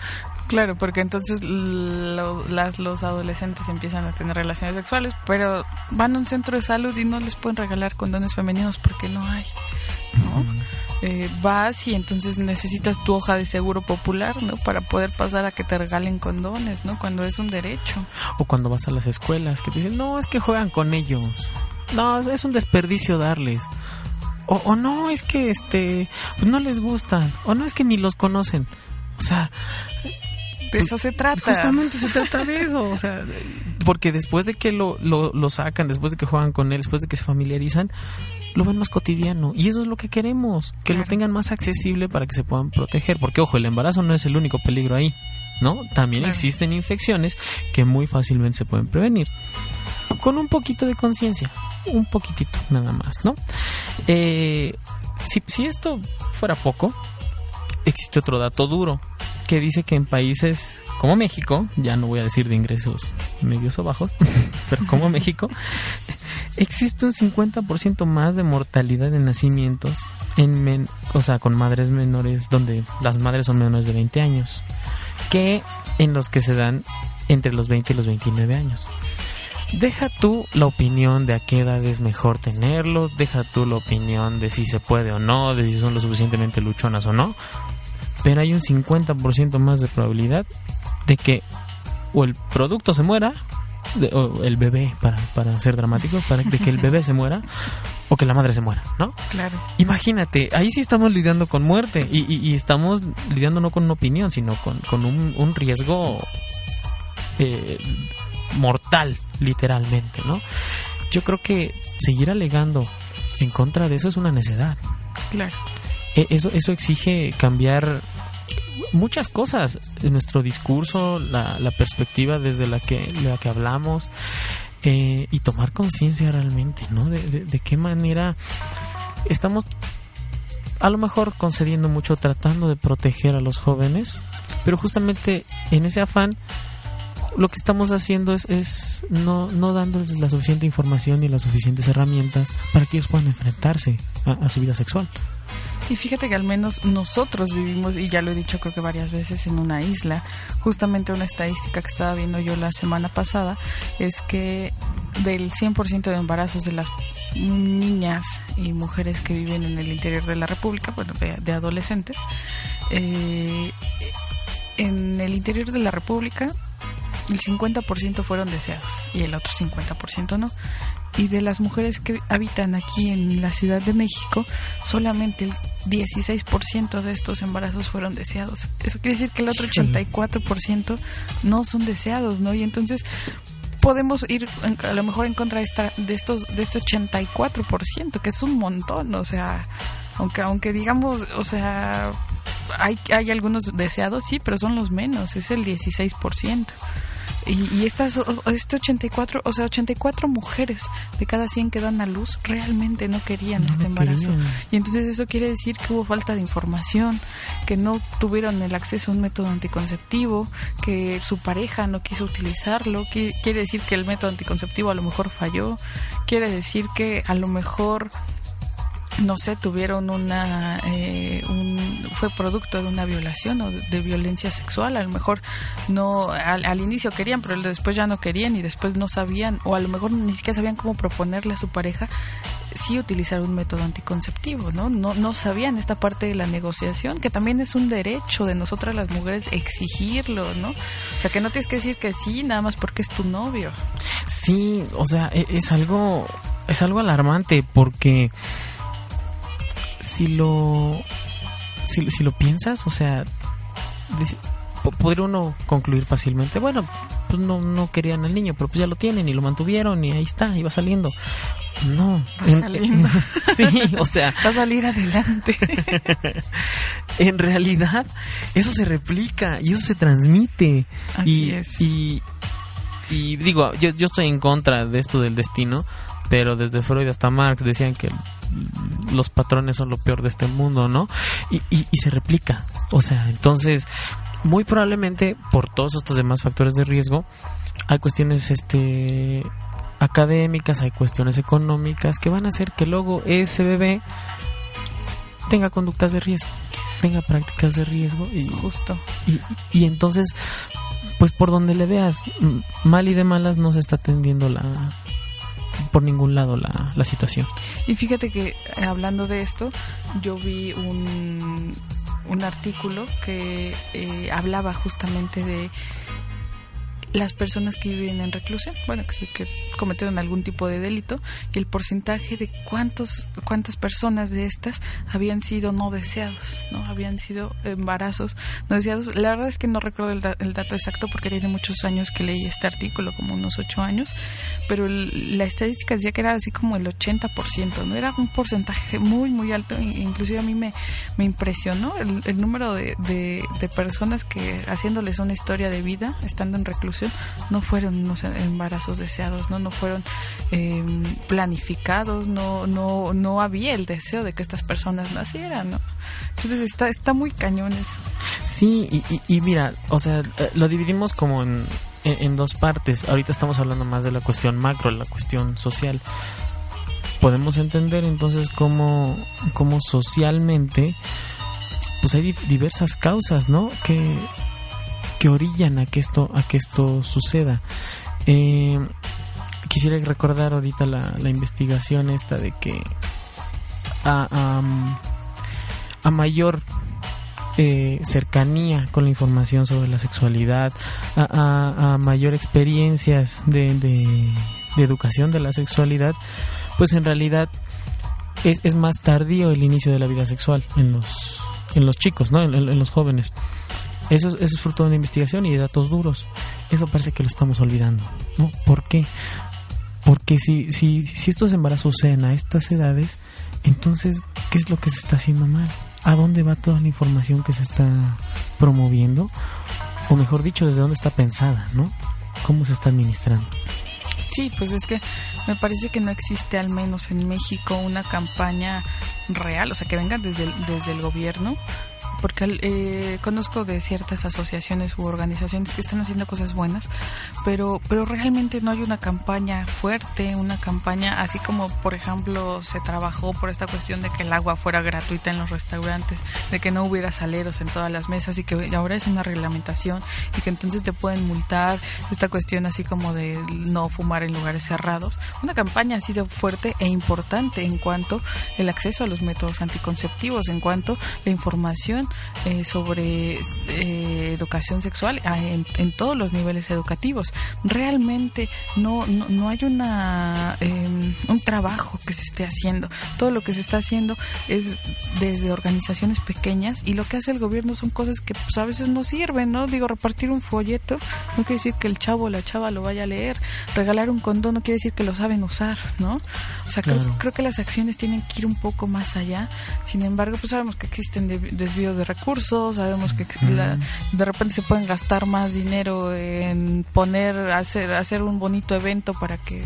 Speaker 4: Claro, porque entonces lo- las, los adolescentes empiezan a tener relaciones sexuales, pero van a un centro de salud y no les pueden regalar condones femeninos porque no hay, ¿no? Eh, vas y entonces necesitas tu hoja de seguro popular, ¿no? Para poder pasar a que te regalen condones, ¿no? Cuando es un derecho.
Speaker 6: O cuando vas a las escuelas que te dicen, no, es que juegan con ellos. No, es- un desperdicio darles. O, o no, es que este, pues no les gustan. O no, es que ni los conocen. O sea,
Speaker 4: De eso se trata.
Speaker 6: Justamente se trata de eso, o sea, porque después de que lo, lo, lo sacan, después de que juegan con él, después de que se familiarizan, lo ven más cotidiano. Y eso es lo que queremos, que lo tengan más accesible para que se puedan proteger. Porque, ojo, el embarazo no es el único peligro ahí, ¿no? También
Speaker 4: Claro.
Speaker 6: existen infecciones que muy fácilmente se pueden prevenir. Con un poquito de conciencia, un poquitito nada más, ¿no? Eh, si, si esto fuera poco, existe otro dato duro que dice que en países como México, ya no voy a decir de ingresos medios o bajos, pero como México, existe un 50% más de mortalidad de nacimientos en men- o sea, con madres menores donde las madres son menores de 20 años que en los que se dan entre los 20 y los 29 años. Deja tú la opinión de a qué edad es mejor tenerlo, deja tú la opinión de si se puede o no, de si son lo suficientemente luchonas o no, pero hay un 50% más de probabilidad de que o el producto se muera de- o el bebé, para, para ser dramático, para de que el bebé se muera o que la madre se muera, ¿no?
Speaker 4: Claro.
Speaker 6: Imagínate, ahí sí estamos lidiando con muerte y, y- y estamos lidiando no con una opinión, sino con, con un, un riesgo eh, mortal, literalmente, ¿no? Yo creo que seguir alegando en contra de eso es una necedad.
Speaker 4: Claro.
Speaker 6: E- Eso, eso exige cambiar muchas cosas nuestro discurso, la, la perspectiva desde la que, la que hablamos eh, y tomar conciencia realmente, ¿no? De qué manera estamos a lo mejor concediendo mucho, tratando de proteger a los jóvenes, pero justamente en ese afán lo que estamos haciendo es, es no, no dándoles la suficiente información y las suficientes herramientas para que ellos puedan enfrentarse a- a su vida sexual.
Speaker 4: Y fíjate que al menos nosotros vivimos, y ya lo he dicho creo que varias veces, en una isla. Justamente una estadística que estaba viendo yo la semana pasada es que del 100% de embarazos de las niñas y mujeres que viven en el interior de la República, bueno, de, de adolescentes, eh, en el interior de la República el 50% fueron deseados y el otro 50% no. Y de las mujeres que habitan aquí en la Ciudad de México, solamente el 16% de estos embarazos fueron deseados. Eso quiere decir que el otro 84% no son deseados, ¿no? Y entonces podemos ir a lo mejor en contra de esta de estos de este 84%, que es un montón, o sea, aunque aunque digamos, o sea, hay hay algunos deseados, sí, pero son los menos, es el 16%. Y, y estas, este 84, o sea, 84 mujeres de cada 100 que dan a luz realmente no querían
Speaker 6: No
Speaker 4: este embarazo.
Speaker 6: querían.
Speaker 4: Y entonces eso quiere decir que hubo falta de información, que no tuvieron el acceso a un método anticonceptivo, que su pareja no quiso utilizarlo, que quiere decir que el método anticonceptivo a lo mejor falló, quiere decir que a lo mejor no sé, tuvieron una, eh, fue producto de una violación o de, de violencia sexual. A lo mejor no, al, al inicio querían, pero después ya no querían y después no sabían, o a lo mejor ni siquiera sabían cómo proponerle a su pareja sí utilizar un método anticonceptivo, ¿no? No, no sabían esta parte de la negociación, que también es un derecho de nosotras las mujeres exigirlo, ¿no? O sea, que no tienes que decir que sí, nada más porque es tu novio.
Speaker 6: Sí, o sea, e- es algo es algo alarmante porque si lo si, si lo piensas, o sea, podría uno concluir fácilmente, bueno, pues no no querían al niño, pero pues ya lo tienen y lo mantuvieron y ahí está, iba saliendo. No, en-
Speaker 4: saliendo.
Speaker 6: sí, o sea,
Speaker 4: Va a salir adelante.
Speaker 6: en realidad eso se replica y eso se transmite
Speaker 4: Así
Speaker 6: y,
Speaker 4: es.
Speaker 6: y y digo yo, yo estoy en contra de esto del destino pero desde Freud hasta Marx decían que los patrones son lo peor de este mundo no y, y, y se replica o sea entonces muy probablemente por todos estos demás factores de riesgo hay cuestiones este académicas hay cuestiones económicas que van a hacer que luego ese bebé tenga conductas de riesgo, tenga prácticas de riesgo y,
Speaker 4: Justo.
Speaker 6: y, y entonces, pues por donde le veas, mal y de malas no se está atendiendo la por ningún lado la, la situación.
Speaker 4: Y fíjate que eh, hablando de esto, yo vi un, un artículo que eh, hablaba justamente de las personas que viven en reclusión, bueno, que, cometieron algún tipo de delito y el porcentaje de cuántos cuántas personas de estas habían sido no deseados, no habían sido embarazos no deseados. La verdad es que no recuerdo el, el dato exacto porque tiene muchos años que leí este artículo, como unos ocho años, pero el- la estadística decía que era así como el 80%, no era un porcentaje muy muy alto, e- inclusive a mí me, me impresionó el, el número de, de, de personas que haciéndoles una historia de vida, estando en reclusión, no fueron unos embarazos deseados, no, no fueron eh, planificados, no, no, no había el deseo de que estas personas nacieran, ¿no? Entonces está, está muy cañón eso.
Speaker 6: Sí, y, y- mira, o sea, eh, lo dividimos como en, en, dos partes. Ahorita estamos hablando más de la cuestión macro, la cuestión social. Podemos entender entonces cómo, cómo socialmente pues hay di- diversas causas, ¿no? Que, que orillan a que esto, a que esto suceda. Eh, quisiera recordar ahorita la, la investigación esta de que a, a, mayor eh, cercanía con la información sobre la sexualidad, a, a- mayor experiencias de, de- educación de la sexualidad, pues en realidad es, es más tardío el inicio de la vida sexual en los, en los chicos, ¿no? En los jóvenes. Eso, es- eso es fruto de una investigación y de datos duros. Eso parece que lo estamos olvidando, ¿no? ¿Por qué? Porque si, si, si estos embarazos suceden a estas edades, entonces, ¿qué es lo que se está haciendo mal? ¿A dónde va toda la información que se está promoviendo? O mejor dicho, ¿desde dónde está pensada, no? ¿Cómo se está administrando?
Speaker 4: Sí, pues es que me parece que no existe al menos en México una campaña real, o sea, que venga desde desde el gobierno, porque eh, conozco de ciertas asociaciones u organizaciones que están haciendo cosas buenas, pero pero realmente no hay una campaña fuerte, una campaña así como, por ejemplo, se trabajó por esta cuestión de que el agua fuera gratuita en los restaurantes, de que no hubiera saleros en todas las mesas y que ahora es una reglamentación y que entonces te pueden multar, esta cuestión así como de no fumar en lugares cerrados. Una campaña así de fuerte e importante en cuanto el acceso a los métodos anticonceptivos, en cuanto la información eh, sobre eh, educación sexual ah, en, en todos los niveles educativos. Realmente no, no, no hay una eh, un trabajo que se esté haciendo. Todo lo que se está haciendo es desde organizaciones pequeñas y lo que hace el gobierno son cosas que pues, a veces no sirven, ¿no? Digo, repartir un folleto no quiere decir que el chavo o la chava lo vaya a leer. Regalar un condón no quiere decir que lo saben usar, ¿no? O sea, creo,
Speaker 6: Claro.
Speaker 4: creo que las acciones tienen que ir un poco más allá. Sin embargo, pues sabemos que existen de- desvíos de recursos, sabemos que la- de repente se pueden gastar más dinero en poner, hacer, hacer un bonito evento para que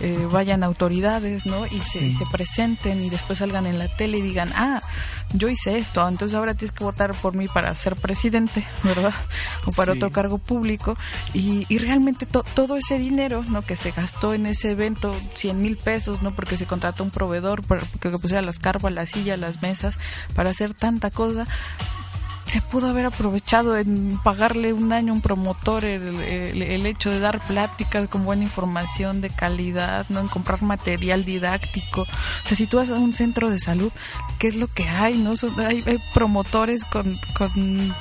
Speaker 4: eh, vayan autoridades, ¿no? Y se, y se presenten y después salgan en la tele y digan, ah, yo hice esto, entonces ahora tienes que votar por mí para ser presidente, ¿verdad? O para
Speaker 6: Sí.
Speaker 4: otro cargo público. Y, y realmente to- todo ese dinero, ¿no? Que se gastó en ese evento, 100 mil pesos, ¿no? Porque se contrató un proveedor, para que pusiera las carpas, las sillas, las mesas, para hacer tanta cosa se pudo haber aprovechado en pagarle un año a un promotor el, el- hecho de dar pláticas con buena información de calidad, no en comprar material didáctico. O sea, si tú vas a un centro de salud, ¿qué es lo que hay? no hay, hay promotores con, con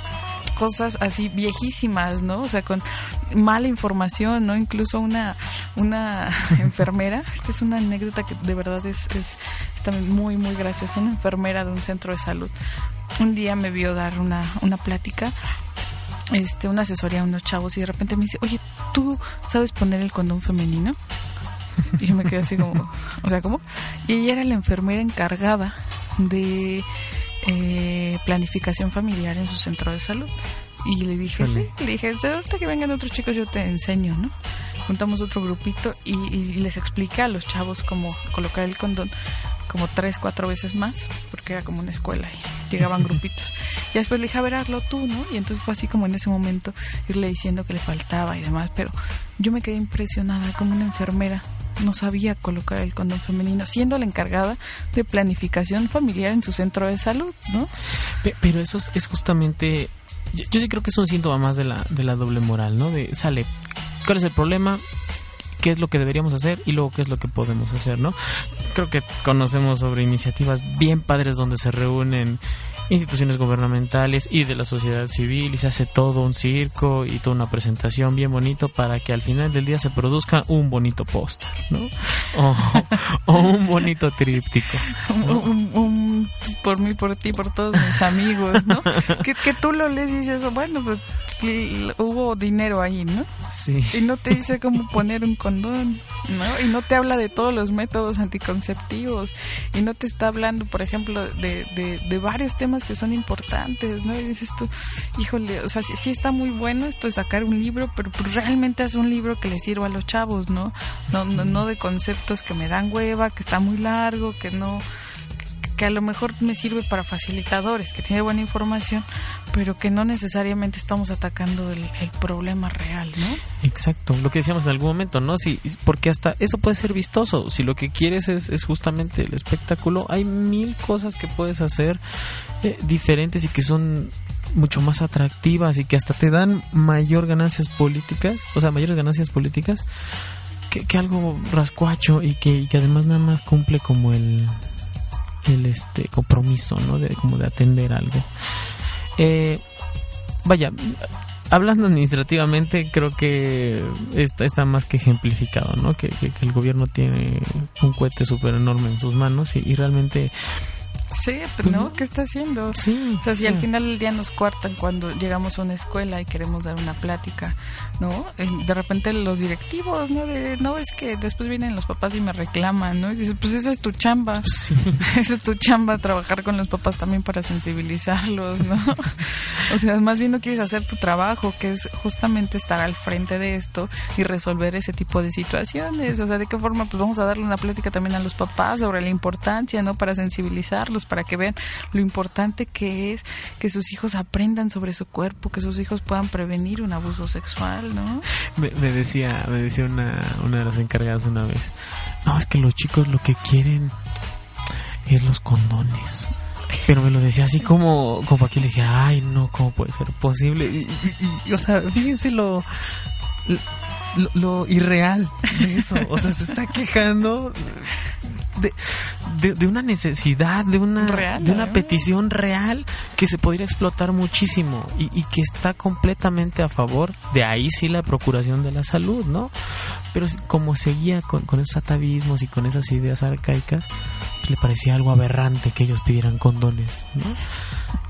Speaker 4: cosas así viejísimas, ¿no? O sea, con mala información, ¿no? Incluso una una enfermera, esta es una anécdota que de verdad es, es también muy, muy graciosa, una enfermera de un centro de salud. Un día me vio dar una, una plática, este, una asesoría a unos chavos y de repente me dice, oye, ¿tú sabes poner el condón femenino? Y yo me quedé así como, o sea, ¿cómo? Y ella era la enfermera encargada de eh, planificación familiar en su centro de salud. Y le dije, sí, le dije, "De ahorita que vengan otros chicos yo te enseño, ¿no? Juntamos otro grupito y, y les expliqué a los chavos cómo colocar el condón como tres, cuatro veces más, porque era como una escuela y llegaban grupitos. Y después le dije, a ver, hazlo tú, ¿no? Y entonces fue así como en ese momento irle diciendo que le faltaba y demás, pero yo me quedé impresionada como una enfermera no sabía colocar el condón femenino, siendo la encargada de planificación familiar en su centro de salud, ¿no?
Speaker 6: Pe- Pero eso es, es justamente. Yo, yo sí creo que es un síntoma más de la, de la doble moral, ¿no? De sale, ¿cuál es el problema? ¿Qué es lo que deberíamos hacer? Y luego, ¿qué es lo que podemos hacer, no? Creo que conocemos sobre iniciativas bien padres donde se reúnen instituciones gubernamentales y de la sociedad civil y se hace todo un circo y toda una presentación bien bonito para que al final del día se produzca un bonito póster, ¿no? O, o un bonito tríptico.
Speaker 4: Un, un- un- por mí, por ti, por todos mis amigos, ¿no? que, que tú lo lees y dices, bueno, pues hubo dinero ahí, ¿no?
Speaker 6: Sí.
Speaker 4: Y no te dice cómo poner un ¿no? Y no te habla de todos los métodos anticonceptivos. Y no te está hablando, por ejemplo, de, de, de varios temas que son importantes, ¿no? Y dices tú, híjole, o sea, sí, está muy bueno esto de sacar un libro, pero pues realmente haz un libro que le sirva a los chavos, ¿no? No, no, no de conceptos que me dan hueva, que está muy largo, que no que a lo mejor me sirve para facilitadores, que tiene buena información, pero que no necesariamente estamos atacando el, problema real, ¿no?
Speaker 6: Exacto, lo que decíamos en algún momento, ¿no? Si, porque hasta eso puede ser vistoso. Si lo que quieres es, es justamente el espectáculo, hay mil cosas que puedes hacer eh, diferentes y que son mucho más atractivas y que hasta te dan mayor ganancias políticas, o sea, mayores ganancias políticas que, algo rascuacho y que además nada más cumple como el, el este compromiso, ¿no? De, como de atender algo. Eh, vaya, hablando administrativamente, creo que está, está más que ejemplificado, ¿no? Que, que- el gobierno tiene un cohete súper enorme en sus manos y, y realmente...
Speaker 4: Sí, pero ¿no? ¿Qué está haciendo?
Speaker 6: Sí,
Speaker 4: O sea, si
Speaker 6: sí.
Speaker 4: al final del día nos cuartan cuando llegamos a una escuela y queremos dar una plática, ¿no? De repente los directivos, ¿no? De, no, es que después vienen los papás y me reclaman, ¿no? Y dices, pues esa es tu chamba.
Speaker 6: Sí.
Speaker 4: Esa es tu chamba, trabajar con los papás también para sensibilizarlos, ¿no? O sea, más bien no quieres hacer tu trabajo, que es justamente estar al frente de esto y resolver ese tipo de situaciones. O sea, ¿de qué forma? Pues vamos a darle una plática también a los papás sobre la importancia, ¿no? Para sensibilizarlos, para que vean lo importante que es que sus hijos aprendan sobre su cuerpo, que sus hijos puedan prevenir un abuso sexual, ¿no?
Speaker 6: Me, me decía, me decía una, una de las encargadas una vez, no, es que los chicos lo que quieren es los condones. Pero me lo decía así como, como que le dijera, ay, no, ¿cómo puede ser posible? Y, y- y, o sea, fíjense lo, lo, lo irreal de eso. O sea, se está quejando de, de, de una necesidad, de una,
Speaker 4: Real,
Speaker 6: de una
Speaker 4: ¿eh?
Speaker 6: petición real que se podría explotar muchísimo y, y que está completamente a favor de ahí sí la procuración de la salud, ¿no? Pero como seguía con, con esos atavismos y con esas ideas arcaicas, pues le parecía algo aberrante que ellos pidieran condones, ¿no?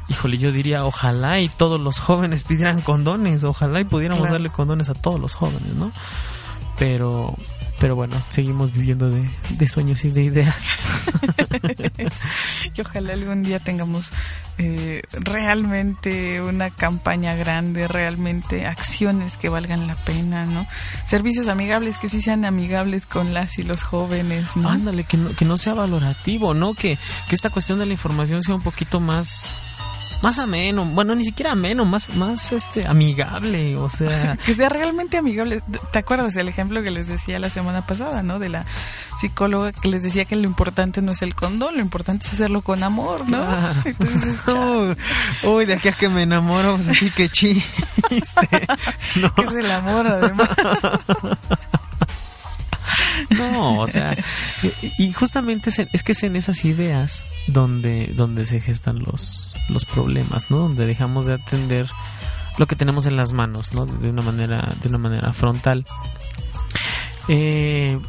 Speaker 6: Híjole, yo diría, ojalá y todos los jóvenes pidieran condones, ojalá y pudiéramos
Speaker 4: Claro.
Speaker 6: darle condones a todos los jóvenes, ¿no? Pero, pero bueno, seguimos viviendo de, de sueños y de ideas.
Speaker 4: Y ojalá algún día tengamos eh, realmente una campaña grande, realmente acciones que valgan la pena, ¿no? Servicios amigables que sí sean amigables con las y los jóvenes, ¿no?
Speaker 6: Ándale, que no, que no sea valorativo, ¿no? Que, que esta cuestión de la información sea un poquito más más ameno, bueno, ni siquiera ameno, más más este amigable, o sea,
Speaker 4: que sea realmente amigable. ¿Te acuerdas el ejemplo que les decía la semana pasada, no? De la psicóloga que les decía que lo importante no es el condón, lo importante es hacerlo con amor, ¿no?
Speaker 6: Ah.
Speaker 4: Entonces,
Speaker 6: uy, uy, de aquí a que me enamoro, pues así que chiste. No.
Speaker 4: que es el amor, además.
Speaker 6: No, o sea, y, justamente es, en- es que es en esas ideas donde, donde se gestan los, los problemas, ¿no? Donde dejamos de atender lo que tenemos en las manos, ¿no? De una manera, de una manera frontal. Eh,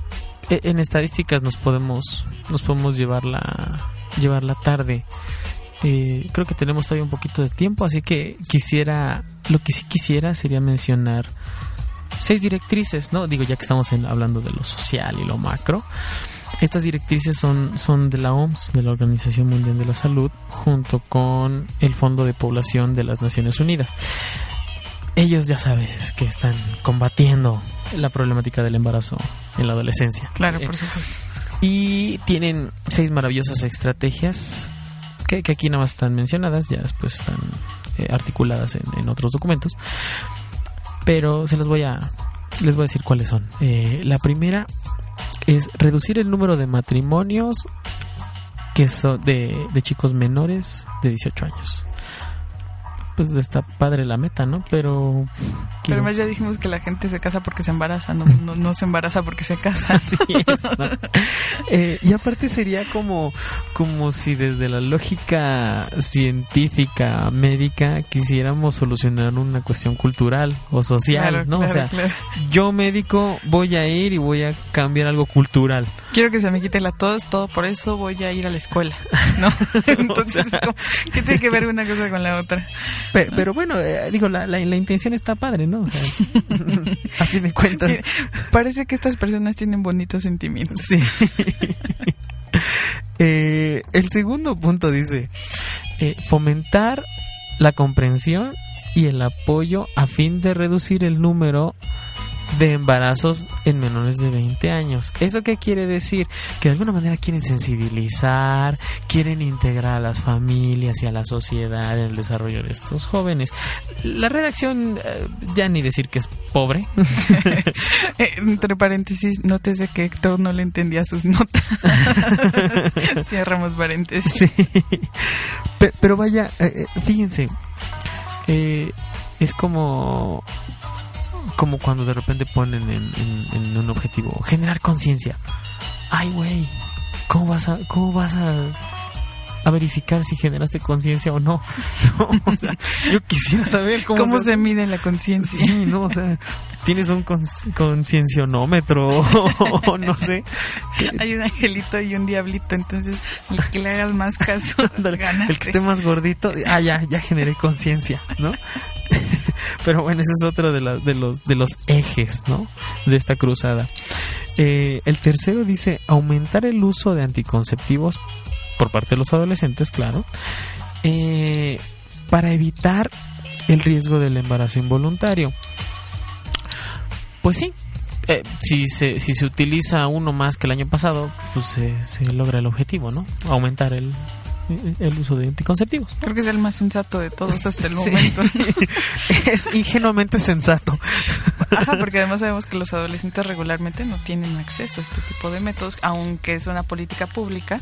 Speaker 6: e- en estadísticas nos podemos, nos podemos llevar la, llevar la tarde. Eh, creo que tenemos todavía un poquito de tiempo, así que quisiera, lo que sí quisiera sería mencionar seis directrices, ¿no? Digo, ya que estamos en- hablando de lo social y lo macro. Estas directrices son, son de la OMS, de la Organización Mundial de la Salud, junto con el Fondo de Población de las Naciones Unidas. Ellos ya sabes que están combatiendo la problemática del embarazo en la adolescencia.
Speaker 4: Claro,
Speaker 6: Eh,
Speaker 4: por supuesto.
Speaker 6: y tienen seis maravillosas estrategias que, que aquí nada más están mencionadas, ya después están eh, articuladas en, en otros documentos. Pero se las voy a, les voy a decir cuáles son. Eh, la primera es reducir el número de matrimonios que son de, de chicos menores de 18 años. Pues está padre la meta, ¿no? Pero...
Speaker 4: Pero además ya dijimos que la gente se casa porque se embaraza, no, no, no se embaraza porque se casa.
Speaker 6: Así es, ¿no? Eh, y aparte sería como, como si desde la lógica científica, médica, quisiéramos solucionar una cuestión cultural o social,
Speaker 4: Claro,
Speaker 6: ¿no?
Speaker 4: claro,
Speaker 6: o sea,
Speaker 4: claro.
Speaker 6: yo médico voy a ir y voy a cambiar algo cultural.
Speaker 4: Quiero que se me quite la tos, todo por eso voy a ir a la escuela, ¿no? Entonces,
Speaker 6: sea-
Speaker 4: ¿qué tiene que ver una cosa con la otra?
Speaker 6: Pe- pero bueno, eh, digo, la, la, la intención está padre, ¿no? O sea, a fin de cuentas.
Speaker 4: Parece que estas personas tienen bonitos sentimientos.
Speaker 6: Sí. Eh, el segundo punto dice, eh, fomentar la comprensión y el apoyo a fin de reducir el número de embarazos en menores de 20 años. ¿Eso qué quiere decir? Que de alguna manera quieren sensibilizar, quieren integrar a las familias y a la sociedad en el desarrollo de estos jóvenes. La redacción, eh, ya ni decir que es pobre,
Speaker 4: Eh, entre paréntesis, nótese que Héctor no le entendía sus notas. Cerramos paréntesis.
Speaker 6: Sí. Pe- Pero vaya, eh, fíjense, eh, es como como cuando de repente ponen en, en- en un objetivo generar conciencia. Ay, güey, ¿cómo vas a cómo vas a a verificar si generaste conciencia o no. No, o sea, yo quisiera saber cómo,
Speaker 4: ¿Cómo
Speaker 6: se
Speaker 4: mide la conciencia?
Speaker 6: Sí, no, o sea, tienes un concienciónómetro o no sé.
Speaker 4: Hay un angelito y un diablito, entonces el que le hagas más caso, ganaste.
Speaker 6: El que esté más gordito, ah, ya, ya generé conciencia, ¿no? Pero bueno, ese es otro de, la- de, los, de los ejes, ¿no? De esta cruzada. Eh, el tercero dice aumentar el uso de anticonceptivos por parte de los adolescentes, claro, eh, para evitar el riesgo del embarazo involuntario. Pues sí, eh, si, se, si se utiliza uno más que el año pasado, pues se, se logra el objetivo, ¿no? Aumentar el, el uso de anticonceptivos.
Speaker 4: Creo que es el más sensato de todos hasta el
Speaker 6: Sí.
Speaker 4: momento.
Speaker 6: es ingenuamente sensato.
Speaker 4: Ajá, porque además sabemos que los adolescentes regularmente no tienen acceso a este tipo de métodos, aunque es una política pública.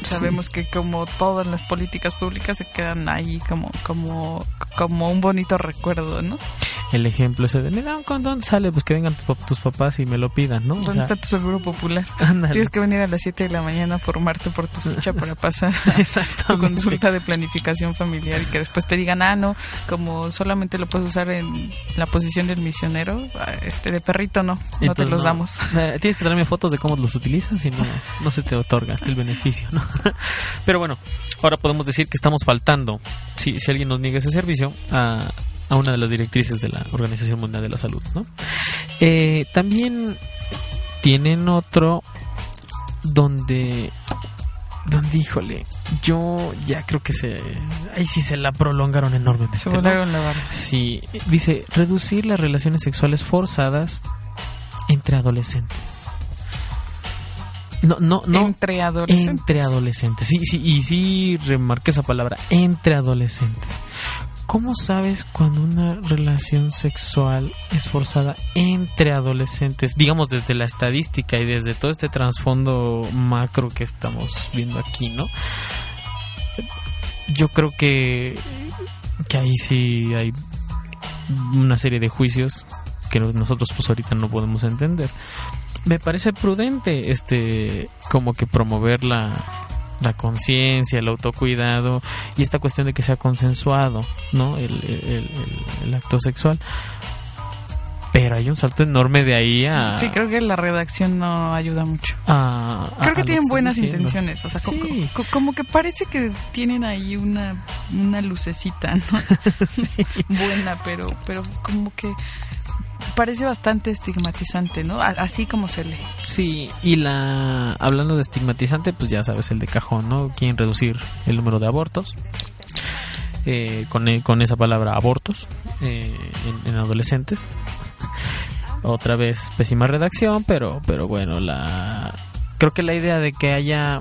Speaker 4: Sabemos que como todas las políticas públicas se quedan ahí como como como un bonito recuerdo, ¿no?
Speaker 6: El ejemplo ese de me da un condón, sale, pues que vengan tu tus papás y me lo pidan, ¿no? O
Speaker 4: ¿Dónde
Speaker 6: sea,
Speaker 4: está tu seguro popular?
Speaker 6: ándale.
Speaker 4: Tienes que venir a las 7 de la mañana a formarte por tu ficha para pasar tu consulta de planificación familiar y que después te digan, ah, no, como solamente lo puedes usar en la posición del misionero, ah, este de perrito no, no te
Speaker 6: Entonces,
Speaker 4: los
Speaker 6: no.
Speaker 4: damos.
Speaker 6: Eh, Tienes que traerme fotos de cómo los utilizas y no, no se te otorga el beneficio, ¿no? Pero bueno, ahora podemos decir que estamos faltando, si, si alguien nos niega ese servicio, a, a una de las directrices de la Organización Mundial de la Salud, ¿no? Eh, también tienen otro donde donde híjole yo ya creo que se ahí sí se la prolongaron enormemente
Speaker 4: Se
Speaker 6: ¿no?
Speaker 4: volaron la barra.
Speaker 6: Sí, dice reducir las relaciones sexuales forzadas entre adolescentes. No, no, no.
Speaker 4: Entre adolescentes.
Speaker 6: Entre adolescentes. Sí, sí, y sí remarqué esa palabra, entre adolescentes. ¿Cómo sabes cuando una relación sexual es forzada entre adolescentes? Digamos desde la estadística y desde todo este trasfondo macro que estamos viendo aquí, ¿no? Yo creo que, que ahí sí hay una serie de juicios que no- nosotros pues ahorita no podemos entender. Me parece prudente este como que promover la, la conciencia, el autocuidado y esta cuestión de que sea consensuado, ¿no? El, el- el- el acto sexual. Pero hay un salto enorme de ahí a...
Speaker 4: Sí, creo que la redacción no ayuda mucho.
Speaker 6: a-
Speaker 4: Creo
Speaker 6: a
Speaker 4: que tienen buenas
Speaker 6: diciendo.
Speaker 4: intenciones, o sea,
Speaker 6: Sí.
Speaker 4: co- como que parece que tienen ahí una, una lucecita, ¿no? Buena, pero, pero como que parece bastante estigmatizante, ¿no? Así como se lee.
Speaker 6: Sí, y la hablando de estigmatizante, pues ya sabes el de cajón, ¿no? Quieren reducir el número de abortos. eh, con, e- con esa palabra abortos eh, en, en adolescentes. Otra vez pésima redacción, pero pero bueno, la creo que la idea de que haya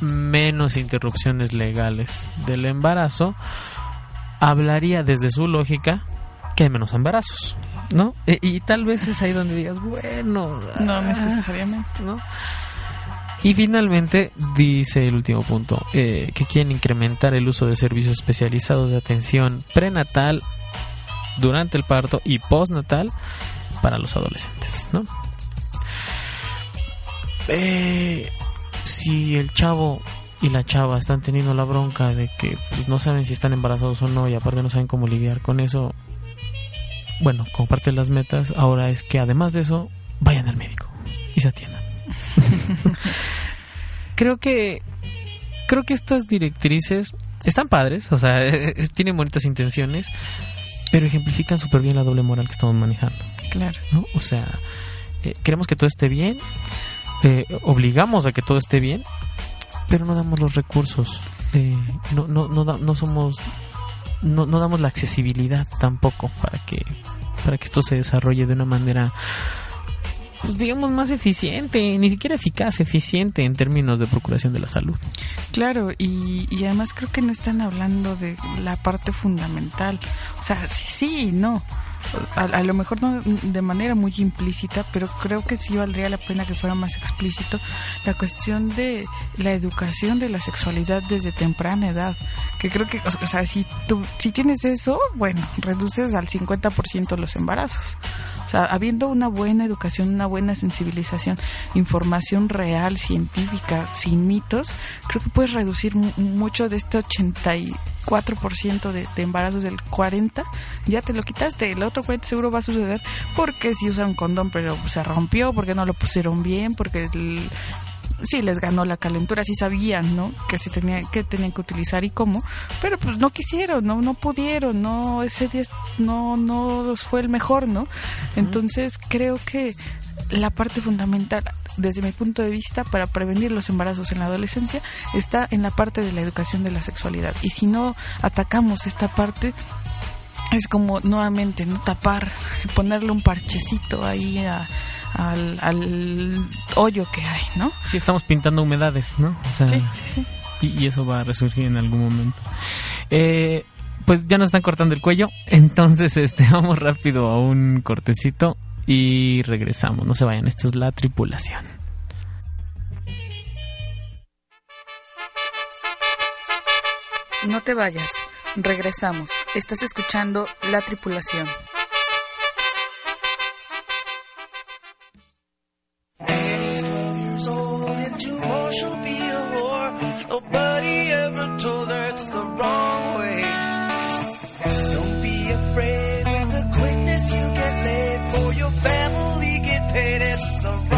Speaker 6: menos interrupciones legales del embarazo hablaría desde su lógica que hay menos embarazos, ¿no? E- y tal vez es ahí donde digas, bueno,
Speaker 4: No
Speaker 6: ah,
Speaker 4: necesariamente.
Speaker 6: ¿no? Y finalmente dice el último punto, eh, que quieren incrementar el uso de servicios especializados de atención prenatal durante el parto y postnatal para los adolescentes, ¿no? Eh, si el chavo y la chava están teniendo la bronca de que pues, no saben si están embarazados o no y aparte no saben cómo lidiar con eso, bueno, como parte de las metas ahora es que además de eso vayan al médico y se atiendan. creo que creo que estas directrices están padres, o sea, tienen bonitas intenciones, pero ejemplifican súper bien la doble moral que estamos manejando.
Speaker 4: Claro.
Speaker 6: ¿no? O sea, eh, queremos que todo esté bien, eh, obligamos a que todo esté bien, pero no damos los recursos, eh, no, no, no, da- no somos, no, no damos la accesibilidad tampoco para que, para que esto se desarrolle de una manera, pues, digamos, más eficiente, ni siquiera eficaz, eficiente en términos de procuración de la salud.
Speaker 4: Claro, y, y además creo que no están hablando de la parte fundamental. O sea, sí, sí no. A, lo mejor no de manera muy implícita, pero creo que sí valdría la pena que fuera más explícito la cuestión de la educación de la sexualidad desde temprana edad. Que creo que, o sea, si, tú, si tienes eso, bueno, reduces al 50% los embarazos. O sea, habiendo una buena educación, una buena sensibilización, información real, científica, sin mitos, creo que puedes reducir mu- mucho de este 84% de, de embarazos del 40, ya te lo quitaste, el otro 40 seguro va a suceder porque si usan condón pero se rompió, porque no lo pusieron bien, porque el- sí les ganó la calentura, sí sabían, ¿no? Que se tenía que tenían que utilizar y cómo, pero pues no quisieron, no no pudieron, no ese día no no fue el mejor, ¿no? Entonces, creo que la parte fundamental desde mi punto de vista para prevenir los embarazos en la adolescencia está en la parte de la educación de la sexualidad. Y si no atacamos esta parte es como nuevamente no tapar, ponerle un parchecito ahí a- al, al hoyo que hay, ¿no?
Speaker 6: Sí, estamos pintando humedades, ¿no? O sea,
Speaker 4: Sí, sí, sí.
Speaker 6: Y, y eso va a resurgir en algún momento. Eh, pues ya nos están cortando el cuello, entonces este vamos rápido a un cortecito y regresamos. No se vayan, esto es la tripulación.
Speaker 4: No te vayas, regresamos. Estás escuchando La Tripulación.
Speaker 9: Wrong way. Don't be afraid with the quickness you get laid for your family get paid. It's the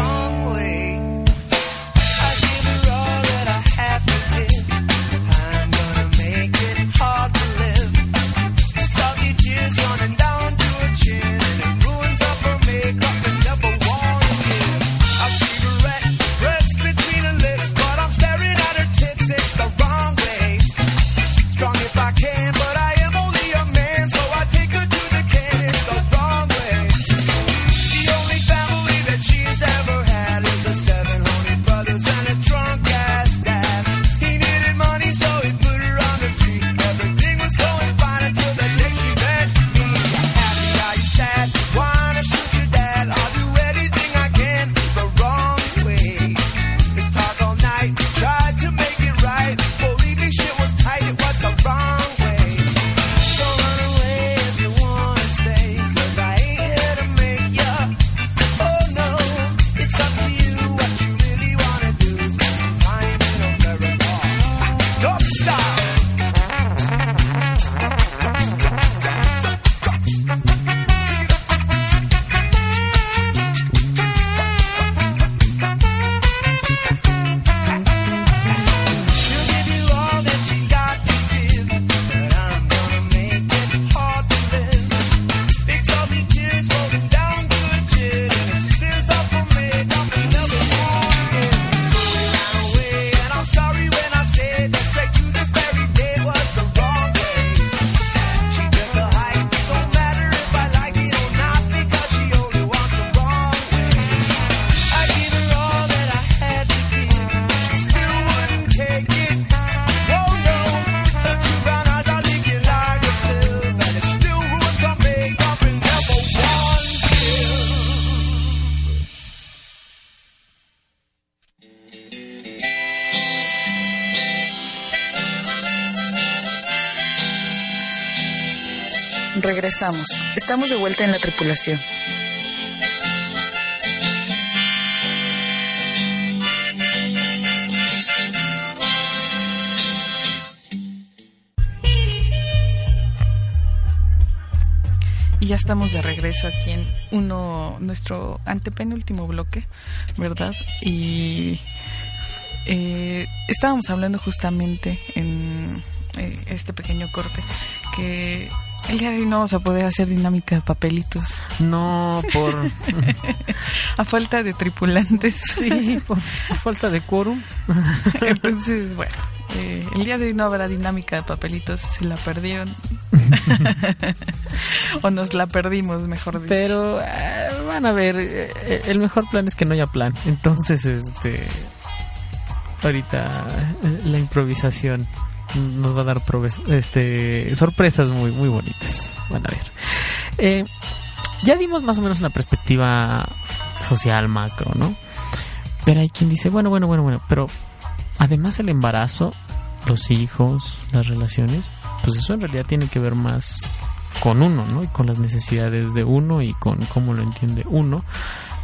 Speaker 4: Regresamos. Estamos de vuelta en La Tripulación. Y ya estamos de regreso aquí en uno, nuestro antepenúltimo bloque, ¿verdad? Y eh, estábamos hablando justamente en eh, este pequeño corte que el día de hoy no vamos a poder hacer dinámica de papelitos.
Speaker 6: No, por...
Speaker 4: a falta de tripulantes.
Speaker 6: Sí, por falta de quórum.
Speaker 4: Entonces, bueno, eh, el día de hoy no habrá dinámica de papelitos, se la perdieron. o nos la perdimos, mejor dicho.
Speaker 6: Pero eh, van a ver, eh, el mejor plan es que no haya plan. Entonces, este... Ahorita eh, la improvisación nos va a dar este, sorpresas muy, muy bonitas. Van a ver. Eh, ya dimos más o menos una perspectiva social macro, ¿no? Pero hay quien dice, bueno, bueno, bueno, bueno, pero además el embarazo, los hijos, las relaciones, pues eso en realidad tiene que ver más con uno, ¿no? Y con las necesidades de uno y con cómo lo entiende uno,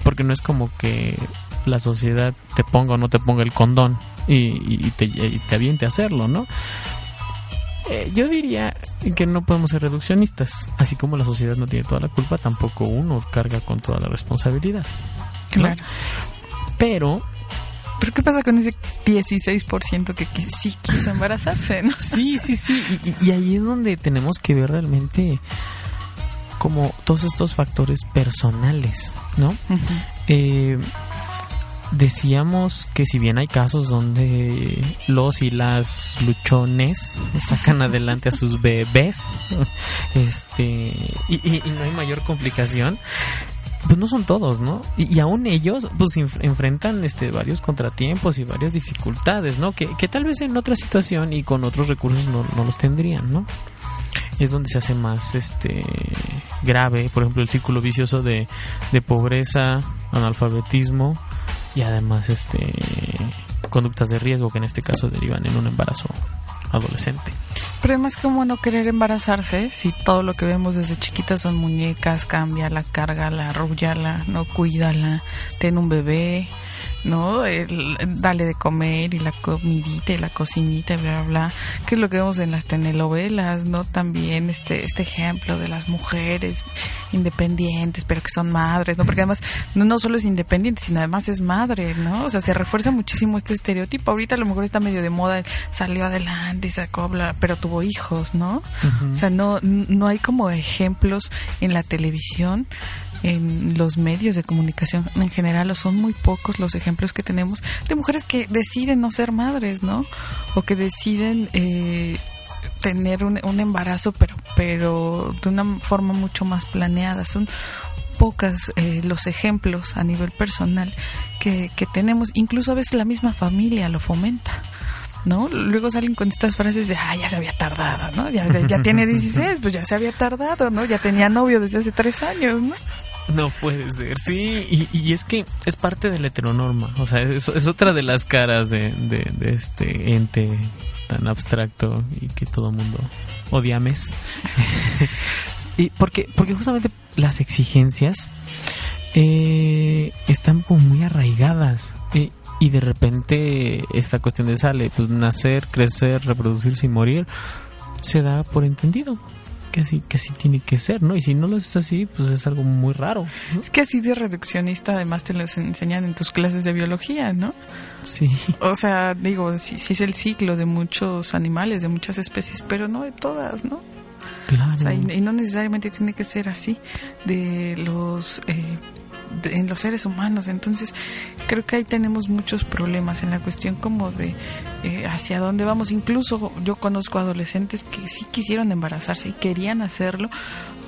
Speaker 6: porque no es como que la sociedad te ponga o no te ponga el condón y, te, y te aviente a hacerlo, ¿no? Eh, yo diría que no podemos ser reduccionistas, así como la sociedad no tiene toda la culpa, tampoco uno carga con toda la responsabilidad. ¿no?
Speaker 4: Claro.
Speaker 6: Pero
Speaker 4: Pero ¿qué pasa con ese 16% que, que sí quiso embarazarse, no?
Speaker 6: Sí, sí, sí. Y, y- ahí es donde tenemos que ver realmente como todos estos factores personales, ¿no? Eh, decíamos que si bien hay casos donde los y las luchones sacan adelante a sus bebés, este, y, no hay mayor complicación, pues no son todos, ¿no? Y, y aún ellos, pues enfrentan este varios contratiempos y varias dificultades, ¿no? Que, que tal vez en otra situación y con otros recursos no, no los tendrían, ¿no? Es donde se hace más este grave, por ejemplo, el círculo vicioso de, de pobreza, analfabetismo y además este conductas de riesgo que en este caso derivan en un embarazo adolescente.
Speaker 4: Pero además, ¿cómo no querer embarazarse si todo lo que vemos desde chiquitas son muñecas, cámbiala, cárgala, arrúllala, no cuídala, ten un bebé, ¿no? El- dale de comer y la comidita y la cocinita bla, bla, bla. Que es lo que vemos en las telenovelas, ¿no? También este, este ejemplo de las mujeres independientes, pero que son madres, ¿no? Porque además no, no solo es independiente, sino además es madre, ¿no? O sea, se refuerza muchísimo este estereotipo. Ahorita a lo mejor está medio de moda, salió adelante y sacó, bla, pero tuvo hijos, ¿no? O sea, no, no hay como ejemplos en la televisión, en los medios de comunicación en general, o son muy pocos los ejemplos que tenemos de mujeres que deciden no ser madres, ¿no? O que deciden eh, tener un, un embarazo, pero, pero de una forma mucho más planeada. Son pocas eh, los ejemplos a nivel personal que, que tenemos. Incluso a veces la misma familia lo fomenta. ¿No? Luego salen con estas frases de, ah, ya se había tardado, ¿no? Ya, ya, ya tiene 16, pues ya se había tardado, ¿no? Ya tenía novio desde hace tres años, ¿no?
Speaker 6: No puede ser, sí, y, es que es parte de la heteronorma, o sea, es, otra de las caras de, de- este ente tan abstracto y que todo mundo odiames. y porque, porque justamente las exigencias eh, están como muy arraigadas y de repente esta cuestión de sale, pues nacer, crecer, reproducirse y morir, se da por entendido. Que así, que así tiene que ser, ¿no? Y si no lo haces así, pues es algo muy raro.
Speaker 4: Es que así de reduccionista además te lo enseñan en tus clases de biología, ¿no?
Speaker 6: Sí.
Speaker 4: O sea, digo, sí, sí es el ciclo de muchos animales, de muchas especies, pero no de todas, ¿no?
Speaker 6: Claro.
Speaker 4: O sea, y, y no necesariamente tiene que ser así de los eh, en los seres humanos. Entonces, creo que ahí tenemos muchos problemas en la cuestión como de eh, hacia dónde vamos. Incluso yo conozco adolescentes que sí quisieron embarazarse y querían hacerlo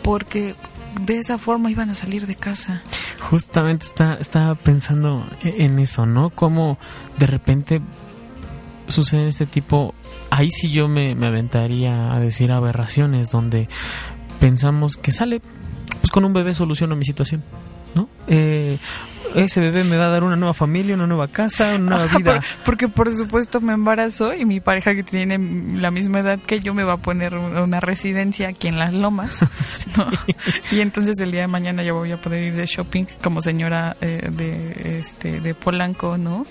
Speaker 4: porque de esa forma iban a salir de casa.
Speaker 6: Justamente está, estaba pensando e- en eso, ¿no? Como de repente sucede este tipo. Ahí sí yo me, me aventaría a decir aberraciones donde pensamos que sale, pues con un bebé soluciono mi situación. Eh, ese bebé me va a dar una nueva familia, una nueva casa, una nueva vida.
Speaker 4: por- porque por supuesto me embarazo y mi pareja que tiene la misma edad que yo me va a poner una residencia aquí en Las Lomas. ¿no? Y entonces el día de mañana ya voy a poder ir de shopping como señora eh, de, este, de Polanco, ¿no?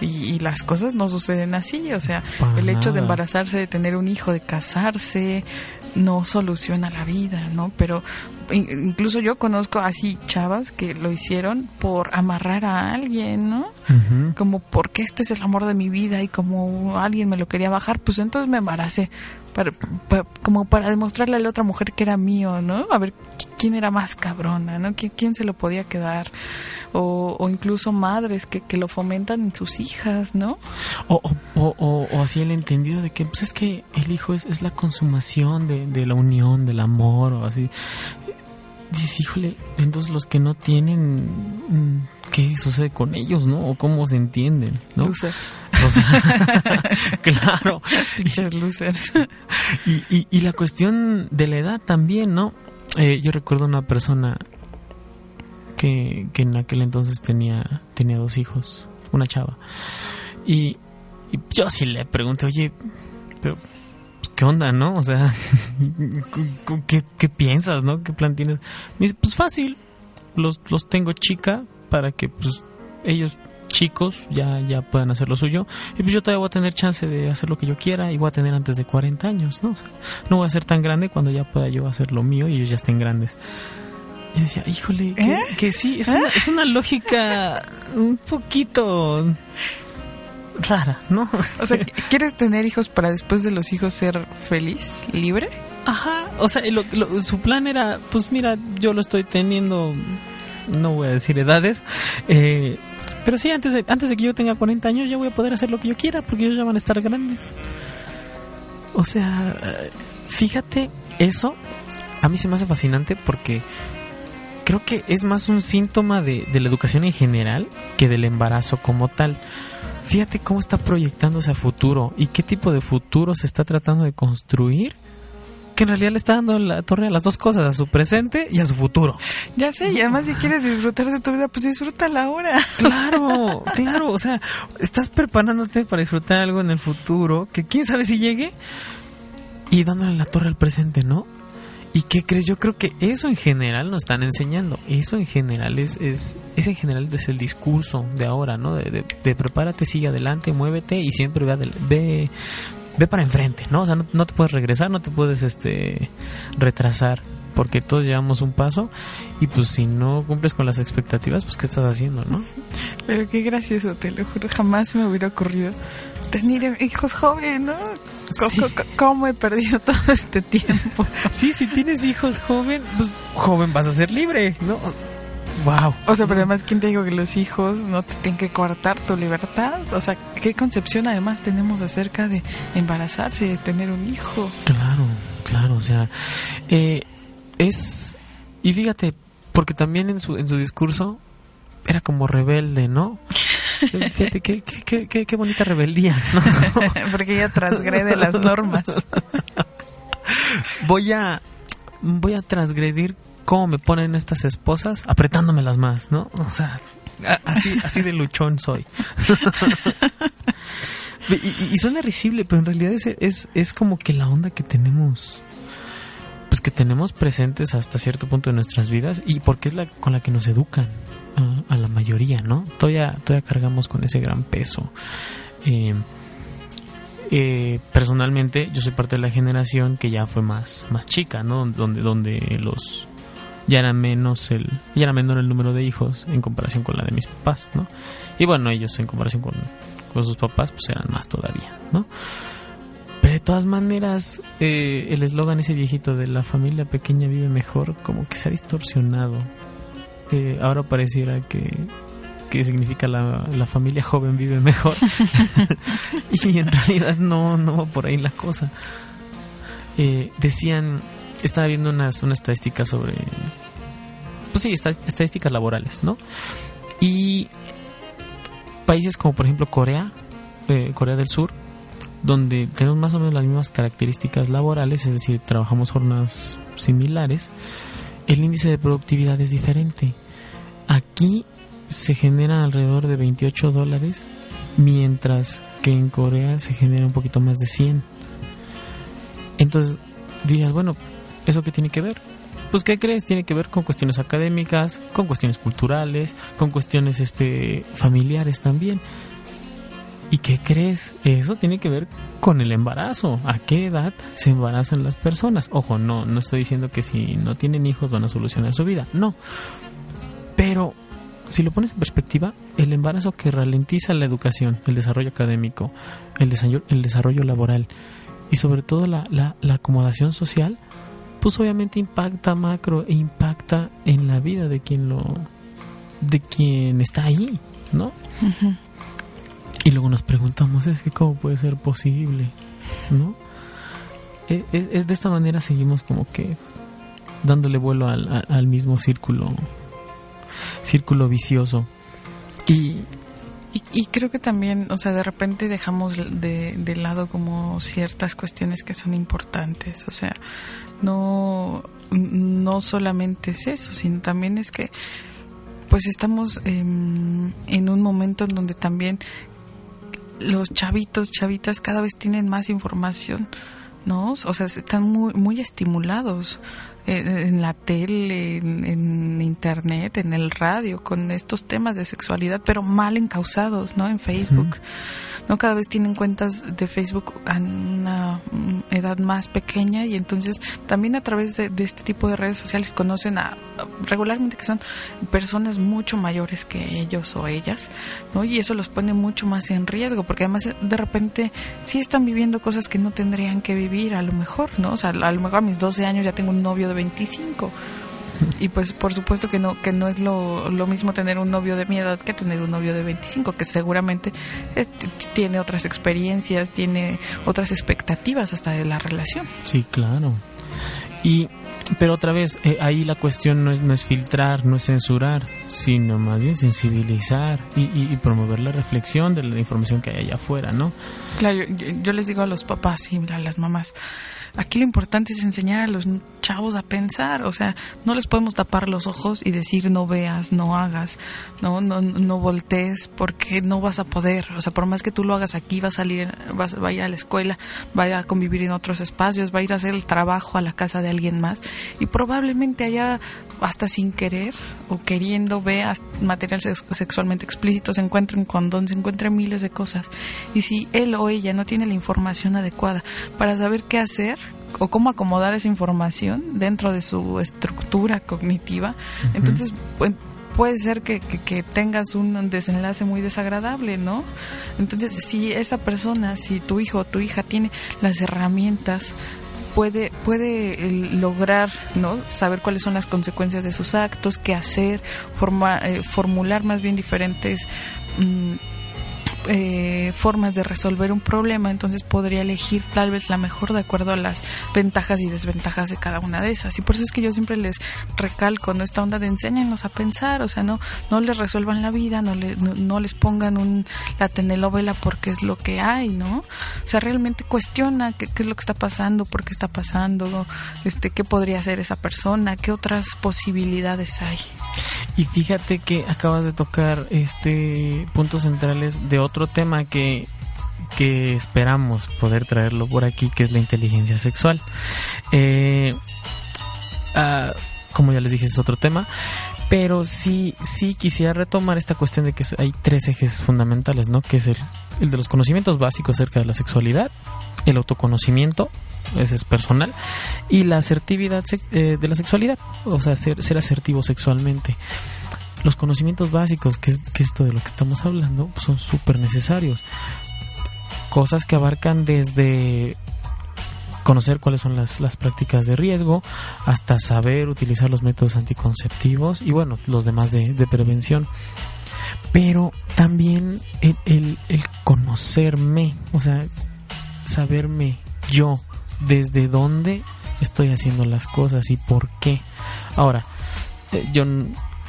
Speaker 4: Y, y las cosas no suceden así, o sea,
Speaker 6: Para
Speaker 4: el hecho de embarazarse, de tener un hijo, de casarse, no soluciona la vida, ¿no? Pero in- incluso yo conozco así chavas que lo hicieron por amarrar a alguien, ¿no? Como porque este es el amor de mi vida y como alguien me lo quería bajar, pues entonces me embaracé. Para, pa- como para demostrarle a la otra mujer que era mío, ¿no? A ver qui- quién era más cabrona, ¿no? ¿Qui- ¿Quién, se lo podía quedar? O, o incluso madres que, que lo fomentan en sus hijas, ¿no?
Speaker 6: O, o, o, o- o así el entendido de que pues es que el hijo es, es la consumación de, de la unión, del amor, o así. Dices, híjole, entonces los que no tienen, mm, ¿qué sucede con ellos, no? O cómo se entienden, ¿no?
Speaker 4: Losers.
Speaker 6: O sea, claro.
Speaker 4: Pinches losers.
Speaker 6: Y, y, y la cuestión de la edad también, ¿no? Eh, yo recuerdo una persona que, que en aquel entonces tenía, tenía dos hijos, una chava. Y, y yo sí le pregunté, oye, pero ¿qué onda, no? O sea, ¿qué, qué piensas, no? ¿Qué plan tienes? Me dice, pues fácil, los, los tengo chica para que pues ellos chicos ya, ya puedan hacer lo suyo y pues yo todavía voy a tener chance de hacer lo que yo quiera y voy a tener antes de 40 años, ¿no? O sea, no voy a ser tan grande cuando ya pueda yo hacer lo mío y ellos ya estén grandes. Y decía, híjole, que,
Speaker 4: ¿Eh?
Speaker 6: que sí, es una, es una lógica un poquito rara, ¿no?
Speaker 4: O sea, ¿quieres tener hijos para después de los hijos ser feliz, libre?
Speaker 6: Ajá, o sea, lo- lo- su plan era, pues mira, yo lo estoy teniendo, no voy a decir edades, eh, pero sí, antes de, antes de que yo tenga 40 años ya voy a poder hacer lo que yo quiera porque ellos ya van a estar grandes. O sea, eh, fíjate, eso a mí se me hace fascinante porque creo que es más un síntoma de, de la educación en general que del embarazo como tal. Fíjate cómo está proyectándose a futuro y qué tipo de futuro se está tratando de construir que en realidad le está dando la torre a las dos cosas, a su presente y a su futuro.
Speaker 4: Ya sé, y además si quieres disfrutar de tu vida, pues disfrútala ahora.
Speaker 6: Claro, claro, o sea, estás preparándote para disfrutar algo en el futuro que quién sabe si llegue y dándole la torre al presente, ¿no? ¿Y qué crees? Yo creo que eso en general nos están enseñando. Eso en general es, es, es en general es el discurso de ahora, ¿no? De, de- de prepárate, sigue adelante, muévete y siempre ve, ve, ve para enfrente, ¿no? O sea, no, no te puedes regresar, no te puedes este retrasar, porque todos llevamos un paso y pues si no cumples con las expectativas, pues ¿qué estás haciendo, no?
Speaker 4: Pero qué gracioso, te lo juro, jamás me hubiera ocurrido tener hijos jóvenes, ¿no? Co-
Speaker 6: Sí.
Speaker 4: ¿Cómo he perdido todo este tiempo?
Speaker 6: Sí, si tienes hijos joven, pues joven vas a ser libre, ¿no? Wow.
Speaker 4: O sea, pero además, ¿quién te dijo que los hijos no te tienen que cortar tu libertad? O sea, ¿qué concepción además tenemos acerca de embarazarse de tener un hijo?
Speaker 6: Claro, claro, o sea, eh, es y fíjate, porque también en su en su discurso era como rebelde, ¿no? Fíjate qué, qué, qué, qué, qué bonita rebeldía, ¿no?
Speaker 4: Porque ella transgrede las normas.
Speaker 6: Voy a voy a transgredir cómo me ponen estas esposas apretándomelas más, ¿no? O sea, así así de luchón soy. y, y- suena risible, pero en realidad es, es, es como que la onda que tenemos, pues que tenemos presentes hasta cierto punto de nuestras vidas y porque es la con la que nos educan a la mayoría, ¿no? Todavía, todavía cargamos con ese gran peso. Eh, eh, personalmente, yo soy parte de la generación que ya fue más, más chica, ¿no? Donde, donde los ya era menos el, ya era menor el número de hijos en comparación con la de mis papás, ¿no? Y bueno, ellos en comparación con, con sus papás, pues eran más todavía, ¿no? Pero de todas maneras, eh, el eslogan ese viejito de la familia pequeña vive mejor, como que se ha distorsionado. Eh, ahora pareciera que, que significa la, la familia joven vive mejor. y en realidad no, no va por ahí la cosa. Eh, decían, estaba viendo unas, unas estadísticas sobre, pues sí, esta- estadísticas laborales, ¿no? Y países como por ejemplo Corea, eh, Corea del Sur, donde tenemos más o menos las mismas características laborales, es decir, trabajamos jornadas similares, el índice de productividad es diferente. Aquí se generan alrededor de 28 dólares, mientras que en Corea se genera un poquito más de 100. Entonces dirías, bueno, ¿eso qué tiene que ver? Pues ¿qué crees? Tiene que ver con cuestiones académicas, con cuestiones culturales, con cuestiones este familiares también. ¿Y qué crees? Eso tiene que ver con el embarazo. ¿A qué edad se embarazan las personas? Ojo, no, no estoy diciendo que si no tienen hijos van a solucionar su vida. No. Pero si lo pones en perspectiva, el embarazo que ralentiza la educación, el desarrollo académico, el desarrollo, el desarrollo laboral y sobre todo la, la, la acomodación social, pues obviamente impacta macro e impacta en la vida de quien lo de quien está ahí, ¿no? Y luego nos preguntamos, es que cómo puede ser posible, ¿no? Es, es- es de esta manera seguimos como que dándole vuelo al, al mismo círculo, círculo vicioso. Y
Speaker 4: Y, y creo que también, o sea, de repente dejamos de, de lado como ciertas cuestiones que son importantes. O sea, no, no solamente es eso, sino también es que pues estamos em, en un momento en donde también los chavitos, chavitas cada vez tienen más información ¿no? O sea, están muy, muy estimulados eh, en la tele, en, internet, en el radio, con estos temas de sexualidad, pero mal encausados, ¿no? En Facebook. ¿No? Cada vez tienen cuentas de Facebook a una mm, edad más pequeña y entonces también a través de, este tipo de redes sociales conocen a regularmente que son personas mucho mayores que ellos o ellas, ¿no? Y eso los pone mucho más en riesgo porque además de repente sí están viviendo cosas que no tendrían que vivir a lo mejor, ¿no? O sea, a lo mejor a mis 12 años ya tengo un novio de 25 y pues por supuesto que no que no es lo, lo mismo tener un novio de mi edad que tener un novio de 25 que seguramente eh, tiene otras experiencias tiene otras expectativas hasta de la relación
Speaker 6: Sí, claro. Y, pero otra vez, eh, ahí la cuestión no es, no es filtrar, no es censurar, sino más bien sensibilizar y, y- y promover la reflexión de la información que hay allá afuera, ¿no?
Speaker 4: claro yo, yo- yo les digo a los papás y a las mamás aquí lo importante es enseñar a los chavos a pensar o sea no les podemos tapar los ojos y decir no veas no hagas no no no voltees porque no vas a poder o sea por más que tú lo hagas aquí va a salir vas, va a la escuela va a a convivir en otros espacios va a ir a hacer el trabajo a la casa de alguien más y probablemente allá hasta sin querer o queriendo veas material sex- sexualmente explícito se encuentre un condón se encuentre miles de cosas y si él o ella no tiene la información adecuada para saber qué hacer o cómo acomodar esa información dentro de su estructura cognitiva, entonces pu- puede ser que, que- que tengas un desenlace muy desagradable, ¿no? Entonces, si esa persona, si tu hijo o tu hija tiene las herramientas puede puede lograr no saber cuáles son las consecuencias de sus actos qué hacer forma- eh, formular más bien diferentes mm, eh, formas de resolver un problema, entonces podría elegir tal vez la mejor de acuerdo a las ventajas y desventajas de cada una de esas. Y por eso es que yo siempre les recalco ¿no? esta onda de enséñanos a pensar, o sea, no, no les resuelvan la vida, no, le- no, les pongan un, la telenovela porque es lo que hay, ¿no? O sea, realmente cuestiona qué, qué es lo que está pasando, por qué está pasando, este, qué podría hacer esa persona, qué otras posibilidades hay.
Speaker 6: Y fíjate que acabas de tocar este puntos centrales de otro tema que que esperamos poder traerlo por aquí, que es la inteligencia sexual. Eh, ah, como ya les dije, es otro tema. Pero sí, sí quisiera retomar esta cuestión de que hay tres ejes fundamentales, ¿no? Que es el, el de los conocimientos básicos acerca de la sexualidad, el autoconocimiento, ese es personal, y la asertividad eh, de la sexualidad, o sea, ser, ser asertivo sexualmente. Los conocimientos básicos, que es, esto de lo que estamos hablando, son súper necesarios. Cosas que abarcan desde conocer cuáles son las, las prácticas de riesgo, hasta saber utilizar los métodos anticonceptivos y bueno, los demás de, prevención. Pero también el, el- conocerme, o sea, saberme yo, desde dónde estoy haciendo las cosas y por qué. Ahora, eh, yo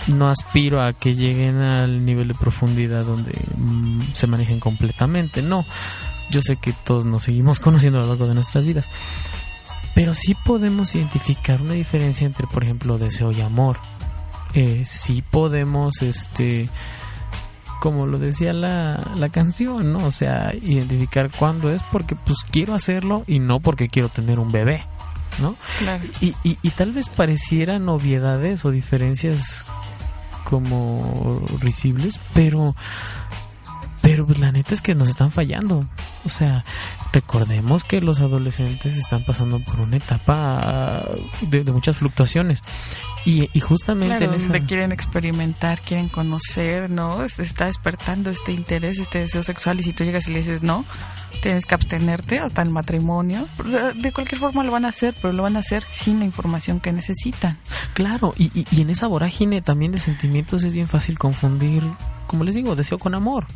Speaker 6: no aspiro a que lleguen al nivel de profundidad donde mm, se manejen completamente, no. Yo sé que todos nos seguimos conociendo a lo largo de nuestras vidas. Pero sí podemos identificar una diferencia entre, por ejemplo, deseo y amor. Eh, sí podemos, este, como lo decía la, la canción, ¿no? O sea, identificar cuándo es porque pues quiero hacerlo y no porque quiero tener un bebé, ¿no?
Speaker 4: Claro.
Speaker 6: Y, y, y tal vez parecieran obviedades o diferencias como risibles, pero pero pues la neta es que nos están fallando. O sea, recordemos que los adolescentes están pasando por una etapa de, de muchas fluctuaciones. Y, y justamente
Speaker 4: Claro,
Speaker 6: en esa...
Speaker 4: donde quieren experimentar, quieren conocer, ¿no? Se está despertando este interés, este deseo sexual y si tú llegas y le dices no, tienes que abstenerte hasta el matrimonio. De cualquier forma lo van a hacer, pero lo van a hacer sin la información que necesitan.
Speaker 6: Claro, y, y, y en esa vorágine también de sentimientos es bien fácil confundir, como les digo, deseo con amor.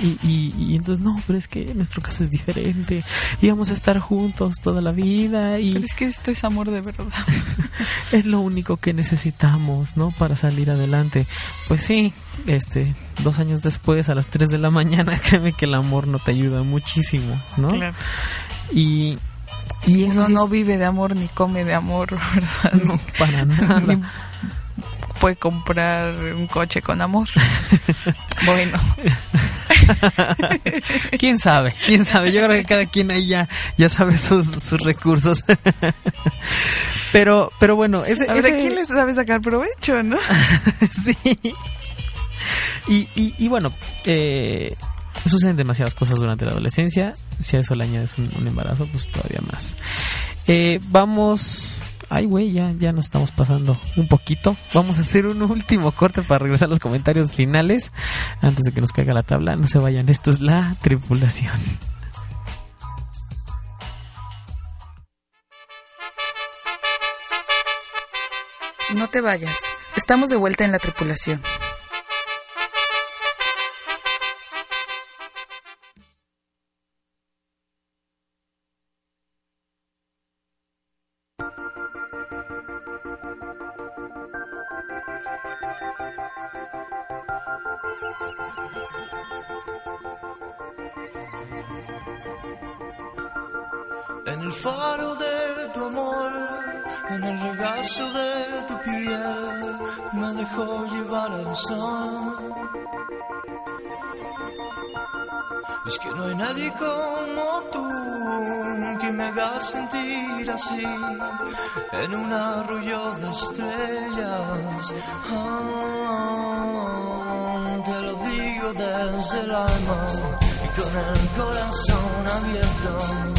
Speaker 6: Y, y, y entonces, no, pero es que nuestro caso es diferente. Y vamos a estar juntos toda la vida. Y
Speaker 4: Pero es que esto es amor de verdad.
Speaker 6: es lo único que necesitamos, ¿no? Para salir adelante. Pues sí, este, dos años después, a las 3 de la mañana, créeme que el amor no te ayuda muchísimo, ¿no?
Speaker 4: Claro.
Speaker 6: Y, y eso
Speaker 4: Uno
Speaker 6: sí
Speaker 4: no vive de amor ni come de amor, ¿verdad?
Speaker 6: No, para nada.
Speaker 4: Ni puede comprar un coche con amor. bueno.
Speaker 6: ¿Quién sabe? ¿Quién sabe? Yo creo que cada quien ahí ya, ya sabe sus, sus recursos. pero, pero bueno, ese,
Speaker 4: Habrá
Speaker 6: ese-
Speaker 4: quien les sabe sacar provecho, ¿no?
Speaker 6: sí. Y, y, y bueno, eh, suceden demasiadas cosas durante la adolescencia. Si a eso le añades un, un embarazo, pues todavía más. Eh, vamos. Ay, güey, ya, ya nos estamos pasando un poquito. Vamos a hacer un último corte para regresar a los comentarios finales. Antes de que nos caiga la tabla, no se vayan. Esto es la tripulación.
Speaker 4: No te vayas. Estamos de vuelta en la tripulación.
Speaker 10: Es que no hay nadie como tú que me haga sentir así en un arroyo de estrellas. Ah, te lo digo desde el alma y con el corazón abierto.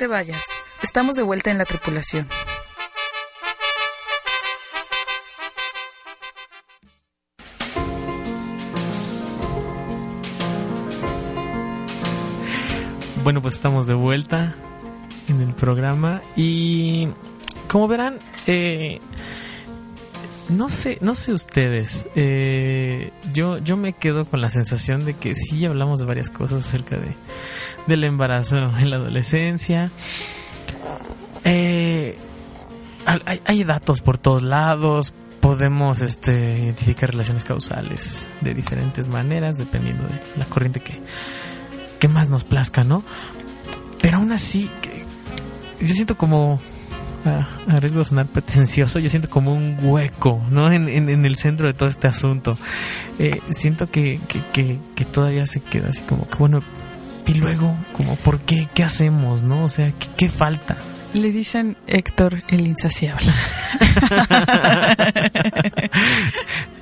Speaker 4: Te vayas. Estamos de vuelta en la tripulación.
Speaker 6: Bueno, pues estamos de vuelta en el programa y como verán, eh, no sé, no sé ustedes, eh, yo, yo me quedo con la sensación de que sí hablamos de varias cosas acerca de del embarazo en la adolescencia. Eh, hay, datos por todos lados, podemos este, identificar relaciones causales de diferentes maneras dependiendo de la corriente que, que más nos plazca, ¿no? Pero aún así, yo siento como, a, a riesgo de sonar pretencioso, yo siento como un hueco, ¿no? En, en- el centro de todo este asunto. Eh, siento que, que, que todavía se queda así como que, bueno, y luego, como, ¿por qué? ¿Qué hacemos, no? O sea, ¿qué, qué falta?
Speaker 4: Le dicen Héctor el insaciable.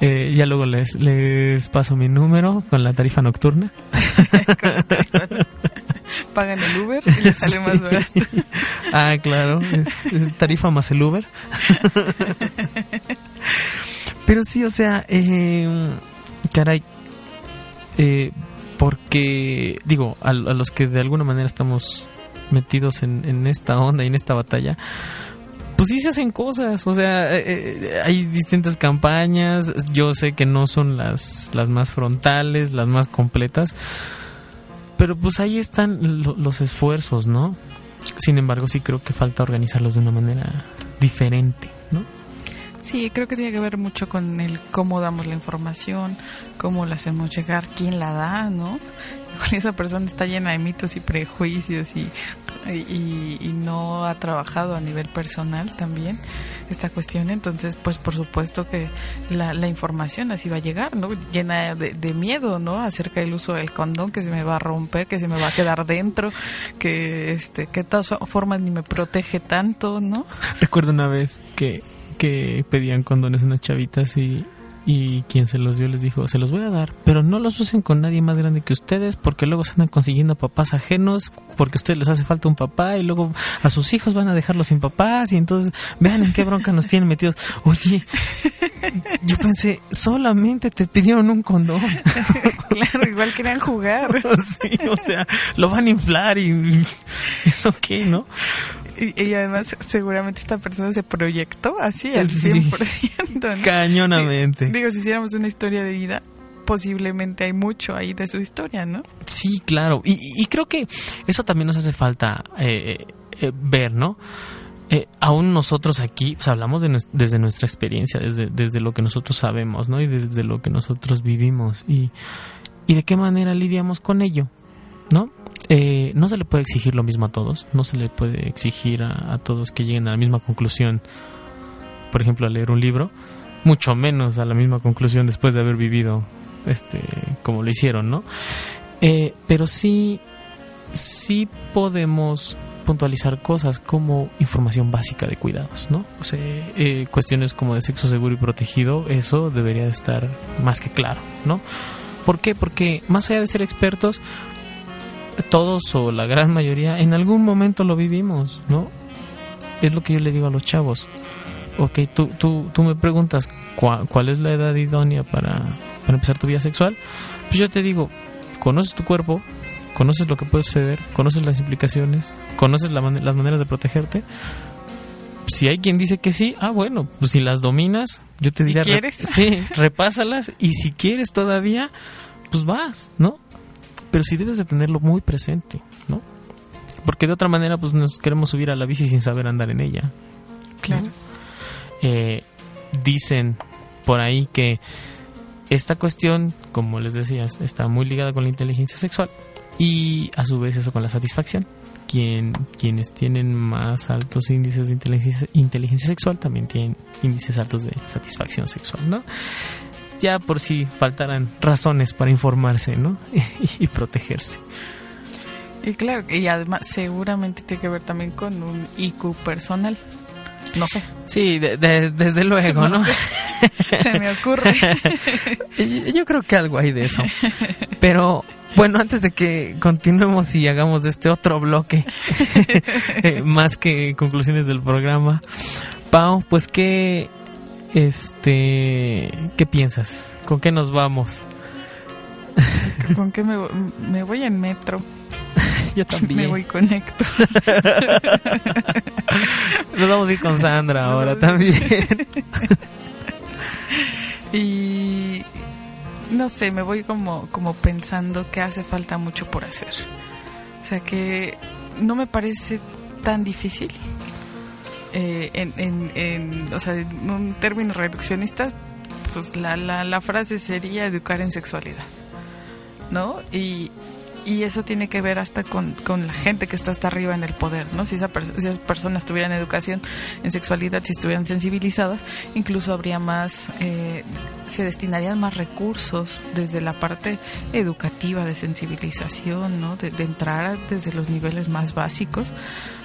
Speaker 6: Eh, ya luego les, les paso mi número con la tarifa nocturna.
Speaker 4: Pagan el Uber y les sale más barato.
Speaker 6: Ah, claro. es- es tarifa más el Uber. Pero sí, o sea, eh, caray. eh, porque, digo, a, los que de alguna manera estamos metidos en, esta onda y en esta batalla, pues sí se hacen cosas, o sea, eh, eh, hay distintas campañas, yo sé que no son las, las más frontales, las más completas, pero pues ahí están lo- los esfuerzos, ¿no? Sin embargo, sí creo que falta organizarlos de una manera diferente.
Speaker 4: Sí, creo que tiene que ver mucho con el cómo damos la información, cómo la hacemos llegar, quién la da, ¿no? Esa persona está llena de mitos y prejuicios y, y, no ha trabajado a nivel personal también esta cuestión, entonces pues por supuesto que la, la información así va a llegar, ¿no? Llena de, de miedo, ¿no? Acerca del uso del condón, que se me va a romper, que se me va a quedar dentro, que este, que de todas formas ni me protege tanto, ¿no?
Speaker 6: Recuerdo una vez que, que pedían condones unas chavitas y, y quien se los dio les dijo, se los voy a dar, pero no los usen con nadie más grande que ustedes porque luego se andan consiguiendo papás ajenos porque a ustedes les hace falta un papá y luego a sus hijos van a dejarlos sin papás y entonces vean en qué bronca nos tienen metidos. Oye, yo pensé, solamente te pidieron un condón.
Speaker 4: Claro, igual querían jugar.
Speaker 6: Sí, o sea, lo van a inflar y, eso qué, ¿no?
Speaker 4: Y, y además seguramente esta persona se proyectó así al
Speaker 6: Sí.
Speaker 4: 100%. ¿no?
Speaker 6: Cañonamente.
Speaker 4: Digo, si hiciéramos una historia de vida, posiblemente hay mucho ahí de su historia, ¿no?
Speaker 6: Sí, claro. Y, y creo que eso también nos hace falta eh, eh, ver, ¿no? Eh, aún nosotros aquí pues, hablamos de desde nuestra experiencia, desde, desde lo que nosotros sabemos, ¿no? Y desde lo que nosotros vivimos. Y, y de qué manera lidiamos con ello, ¿no? Eh, no se le puede exigir lo mismo a todos, no se le puede exigir a, a todos que lleguen a la misma conclusión, por ejemplo, a leer un libro, mucho menos a la misma conclusión después de haber vivido este como lo hicieron, ¿no? Eh, pero sí, sí podemos puntualizar cosas como información básica de cuidados, ¿no? O sea, eh, cuestiones como de sexo seguro y protegido, eso debería de estar más que claro, ¿no? ¿Por qué? Porque más allá de ser expertos, todos o la gran mayoría en algún momento lo vivimos, ¿no? Es lo que yo le digo a los chavos. Ok, tú, tú, tú me preguntas cua- cuál es la edad idónea para, para empezar tu vida sexual. Pues yo te digo, conoces tu cuerpo, conoces lo que puede suceder, conoces las implicaciones, conoces la man- las maneras de protegerte. Si hay quien dice que sí, ah, bueno, pues si las dominas, yo te
Speaker 4: ¿Y
Speaker 6: diría,
Speaker 4: quieres?
Speaker 6: sí, repásalas y si quieres todavía, pues vas, ¿no? Pero sí debes de tenerlo muy presente, ¿no? Porque de otra manera, pues nos queremos subir a la bici sin saber andar en ella.
Speaker 4: Claro.
Speaker 6: Eh, dicen por ahí que esta cuestión, como les decía, está muy ligada con la inteligencia sexual y a su vez eso con la satisfacción. Quien, quienes tienen más altos índices de inteligencia, inteligencia sexual también tienen índices altos de satisfacción sexual, ¿no? Ya por si faltaran razones para informarse, ¿no? y protegerse.
Speaker 4: Y claro, y además seguramente tiene que ver también con un IQ personal. No sé.
Speaker 6: Sí, de- de- desde luego, ¿no?
Speaker 4: sé. Se me ocurre.
Speaker 6: Yo creo que algo hay de eso. Pero, Bueno, antes de que continuemos y hagamos de este otro bloque, eh, más que conclusiones del programa, Pau, pues qué, este, ¿qué piensas? ¿Con qué nos vamos?
Speaker 4: ¿Con qué me, vo- me voy en metro?
Speaker 6: Yo también.
Speaker 4: Me voy con Héctor.
Speaker 6: Nos vamos a ir con Sandra ahora también.
Speaker 4: y no sé, me voy como, como pensando que hace falta mucho por hacer. O sea que no me parece tan difícil. Eh, en, en, en- o sea, en un término reduccionista, pues la, la, la frase sería educar en sexualidad. ¿No? Y, y eso tiene que ver hasta con, con la gente que está hasta arriba en el poder, ¿no? Si, esa si esas personas tuvieran educación en sexualidad, si estuvieran sensibilizadas, incluso habría más, eh, se destinarían más recursos desde la parte educativa de sensibilización, ¿no? De, de entrar desde los niveles más básicos.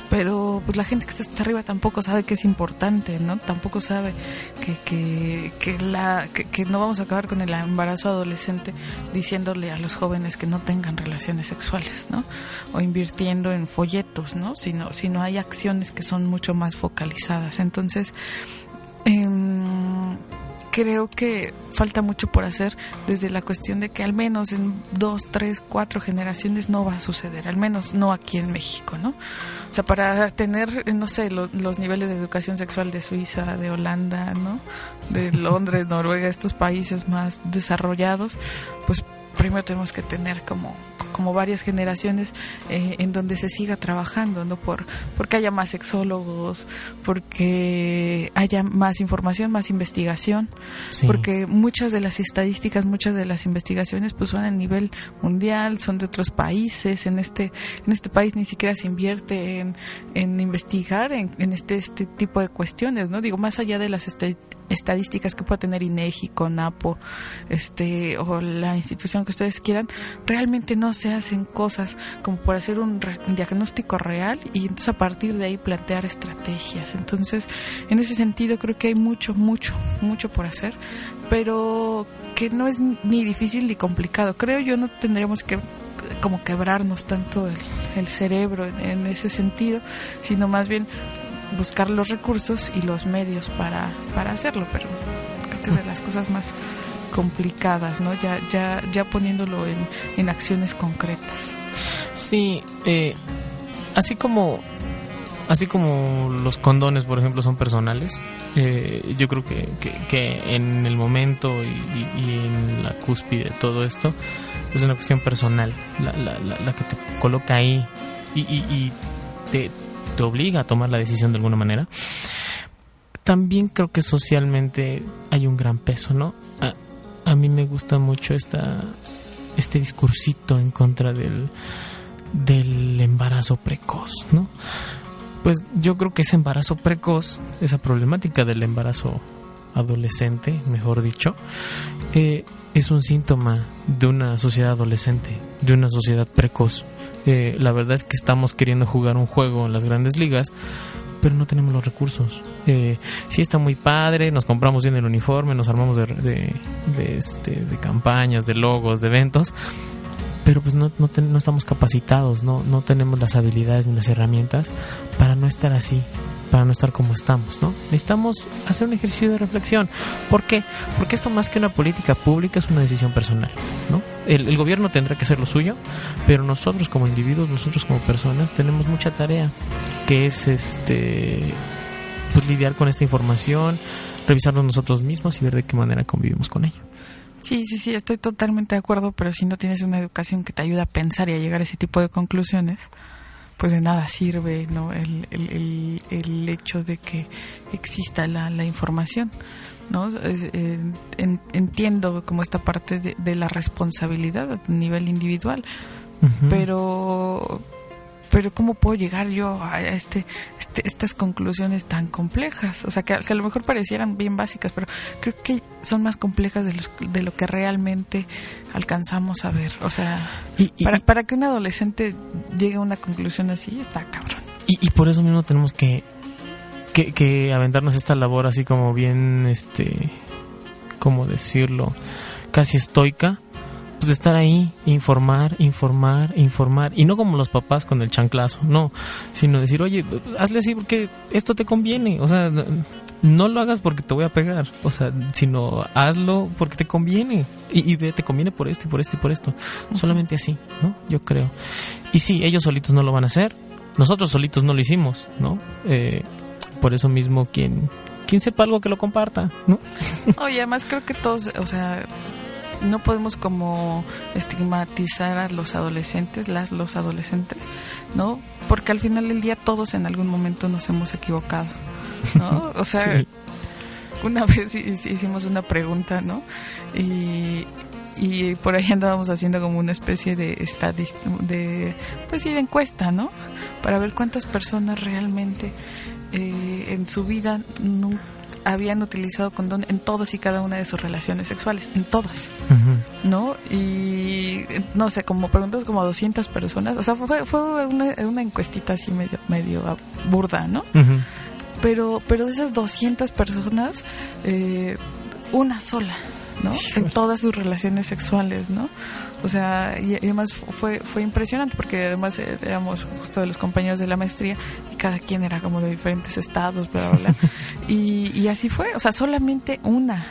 Speaker 4: Pero pues la gente que está hasta arriba tampoco sabe que es importante, ¿no? Tampoco sabe que, que, que, la, que, que no vamos a acabar con el embarazo adolescente diciéndole a los jóvenes que no tengan relaciones sexuales, ¿no? O invirtiendo en folletos, ¿no? Sino, sino hay acciones que son mucho más focalizadas. Entonces, em, creo que falta mucho por hacer desde la cuestión de que al menos en dos, tres, cuatro generaciones no va a suceder, al menos no aquí en México, ¿no? O sea, para tener, no sé, lo- los niveles de educación sexual de Suiza, de Holanda, ¿no? De Londres, Noruega, estos países más desarrollados, pues primero tenemos que tener como, como varias generaciones eh, en donde se siga trabajando, ¿no? Por, porque haya más sexólogos, porque haya más información, más investigación,
Speaker 6: Sí.
Speaker 4: porque muchas de las estadísticas, muchas de las investigaciones pues son a nivel mundial, son de otros países, en este, en este país ni siquiera se invierte en, en investigar en, en este, este tipo de cuestiones, ¿no? Digo, más allá de las esta- estadísticas que pueda tener INEGI, CONAPO, este, o la institución que ustedes quieran, realmente no se hacen cosas como por hacer un, diagnóstico real y entonces a partir de ahí plantear estrategias. Entonces, en ese sentido creo que hay mucho, mucho, mucho por hacer, pero que no es ni difícil ni complicado. Creo yo no tendríamos que como quebrarnos tanto el, el cerebro en ese sentido, sino más bien buscar los recursos y los medios para, para hacerlo, pero creo que es de las cosas más complicadas, ¿no? Ya, ya, ya poniéndolo en, en acciones concretas.
Speaker 6: Sí, eh, así como así como los condones, por ejemplo, son personales, eh, yo creo que, que, en el momento y, en la cúspide de todo esto es una cuestión personal, la, la, la, la que te coloca ahí y, y, y te, te obliga a tomar la decisión de alguna manera. También creo que socialmente hay un gran peso, ¿no? A, a mí me gusta mucho esta, este discursito en contra del, del embarazo precoz, ¿no? Pues yo creo que ese embarazo precoz, esa problemática del embarazo adolescente, mejor dicho, eh, es un síntoma de una sociedad adolescente, de una sociedad precoz. Eh, la verdad es que estamos queriendo jugar un juego en las grandes ligas, pero no tenemos los recursos. Eh, sí está muy padre, nos compramos bien el uniforme, nos armamos de, de, de, este, de campañas, de logos, de eventos, pero pues no, no, no estamos capacitados, no, no tenemos las habilidades ni las herramientas para no estar así, para no estar como estamos, ¿no? Necesitamos hacer un ejercicio de reflexión. ¿Por qué? Porque esto más que una política pública es una decisión personal, ¿no? El, gobierno tendrá que hacer lo suyo, pero nosotros como individuos, nosotros como personas, tenemos mucha tarea, que es este pues lidiar con esta información, revisarnos nosotros mismos y ver de qué manera convivimos con ello.
Speaker 4: Sí, sí, sí, estoy totalmente de acuerdo, pero si no tienes una educación que te ayuda a pensar y a llegar a ese tipo de conclusiones, pues de nada sirve ¿no? el, el, el, el hecho de que exista la, la información. ¿no? Eh, en- entiendo como esta parte de, de la responsabilidad a nivel individual, pero pero cómo puedo llegar yo a este, este estas conclusiones tan complejas o sea que, que a lo mejor parecieran bien básicas pero creo que son más complejas de, los, de lo que realmente alcanzamos a ver. O sea
Speaker 6: Y- y-
Speaker 4: para, para que un adolescente llegue a una conclusión así está cabrón.
Speaker 6: Y, y por eso mismo tenemos que, que, que aventarnos esta labor así como bien, este, ¿cómo decirlo? Casi estoica, pues de estar ahí, informar, informar, informar. Y no como los papás con el chanclazo, no. Sino decir, oye, hazle así porque esto te conviene. O sea, no lo hagas porque te voy a pegar. O sea, sino hazlo porque te conviene. Y, y ve, te conviene por esto y por esto y por esto. Solamente así, ¿no? Yo creo. Y sí, ellos solitos no lo van a hacer. Nosotros solitos no lo hicimos, ¿no? Eh, por eso mismo, quien, quien sepa algo que lo comparta, ¿no?
Speaker 4: Oye, además creo que todos, o sea, no podemos como estigmatizar a los adolescentes, las los adolescentes, ¿no? Porque al final del día todos en algún momento nos hemos equivocado, ¿no? O sea,
Speaker 6: Sí.
Speaker 4: una vez hi- hi- hicimos una pregunta, ¿no? Y, y por ahí andábamos haciendo como una especie de de pues sí de encuesta, ¿no? Para ver cuántas personas realmente eh, en su vida habían utilizado condón en todas y cada una de sus relaciones sexuales, en todas. ¿no? Y no sé, como preguntamos como a 200 personas, o sea, fue, fue una, una encuestita así medio, medio burda, ¿no? Pero, pero de esas 200 personas, eh, una sola, ¿no? En todas sus relaciones sexuales, ¿no? O sea, y, y además fu- fue, fue impresionante porque además eh, éramos justo de los compañeros de la maestría y cada quien era como de diferentes estados, bla, bla, bla. y, y así fue, o sea, solamente una,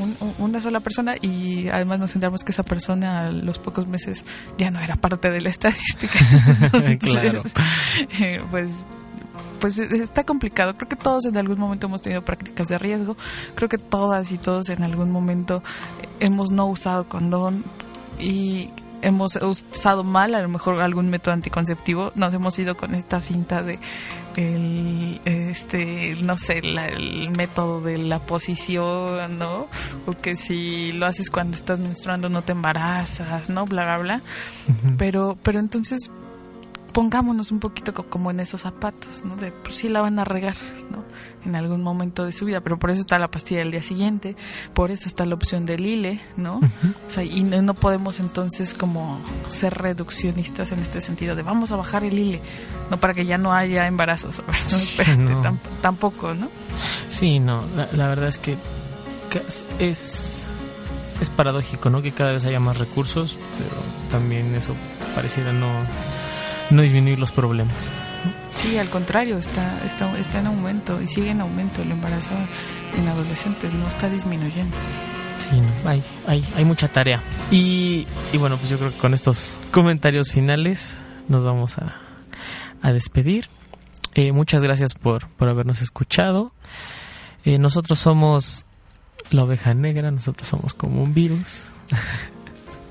Speaker 4: un- un- una sola persona y además nos enteramos que esa persona a los pocos meses ya no era parte de la estadística. Entonces,
Speaker 6: Claro.
Speaker 4: eh, pues pues es- está complicado. Creo que todos en algún momento hemos tenido prácticas de riesgo. Creo que todas y todos en algún momento hemos no usado condón y hemos usado mal a lo mejor algún método anticonceptivo. Nos hemos ido con esta finta de el este no sé la- el método de la posición no o que si lo haces cuando estás menstruando no te embarazas no bla bla bla. Pero pero entonces pongámonos un poquito co- como en esos zapatos, ¿no? De pues sí la van a regar, ¿no? En algún momento de su vida, pero por eso está la pastilla del día siguiente, por eso está la opción del ILE, ¿no? O sea, y no, no podemos entonces como ser reduccionistas en este sentido de vamos a bajar el ILE, no para que ya no haya embarazos, ¿no? Espérate,
Speaker 6: No.
Speaker 4: tam- tampoco, ¿no?
Speaker 6: Sí, no, la, la verdad es que es, es paradójico, ¿no? Que cada vez haya más recursos, pero también eso pareciera no, no disminuir los problemas.
Speaker 4: Sí, al contrario, está, está, está en aumento y sigue en aumento el embarazo en adolescentes, no está disminuyendo.
Speaker 6: Sí, no, hay, hay, hay mucha tarea. Y, y bueno, pues yo creo que con estos comentarios finales nos vamos a, a despedir. Eh, muchas gracias por, por habernos escuchado. Eh, nosotros somos la oveja negra, nosotros somos como un virus.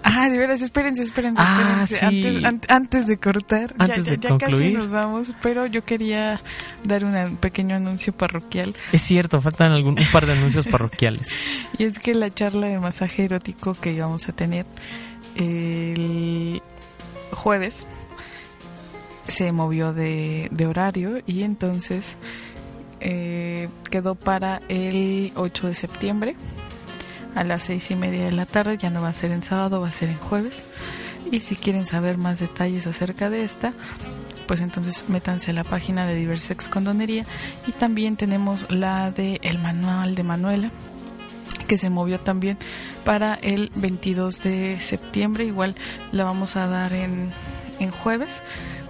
Speaker 4: Ah, de veras, espérense, espérense,
Speaker 6: Ah,
Speaker 4: espérense.
Speaker 6: sí.
Speaker 4: Antes, an- antes de cortar, ya-
Speaker 6: Antes
Speaker 4: ya,
Speaker 6: de
Speaker 4: ya
Speaker 6: concluir.
Speaker 4: casi nos vamos, pero yo quería dar una- un pequeño anuncio parroquial.
Speaker 6: Es cierto, faltan algún, un par de anuncios parroquiales.
Speaker 4: Y es que la charla de masaje erótico que íbamos a tener el jueves se movió de, de horario y entonces eh, quedó para el 8 de septiembre a las seis y media de la tarde. Ya no va a ser en sábado, va a ser en jueves. Y si quieren saber más detalles acerca de esta, pues entonces métanse a la página de Diversex Condonería. Y también tenemos la de El Manual de Manuela, que se movió también para el 22 de septiembre. Igual la vamos a dar en, en jueves,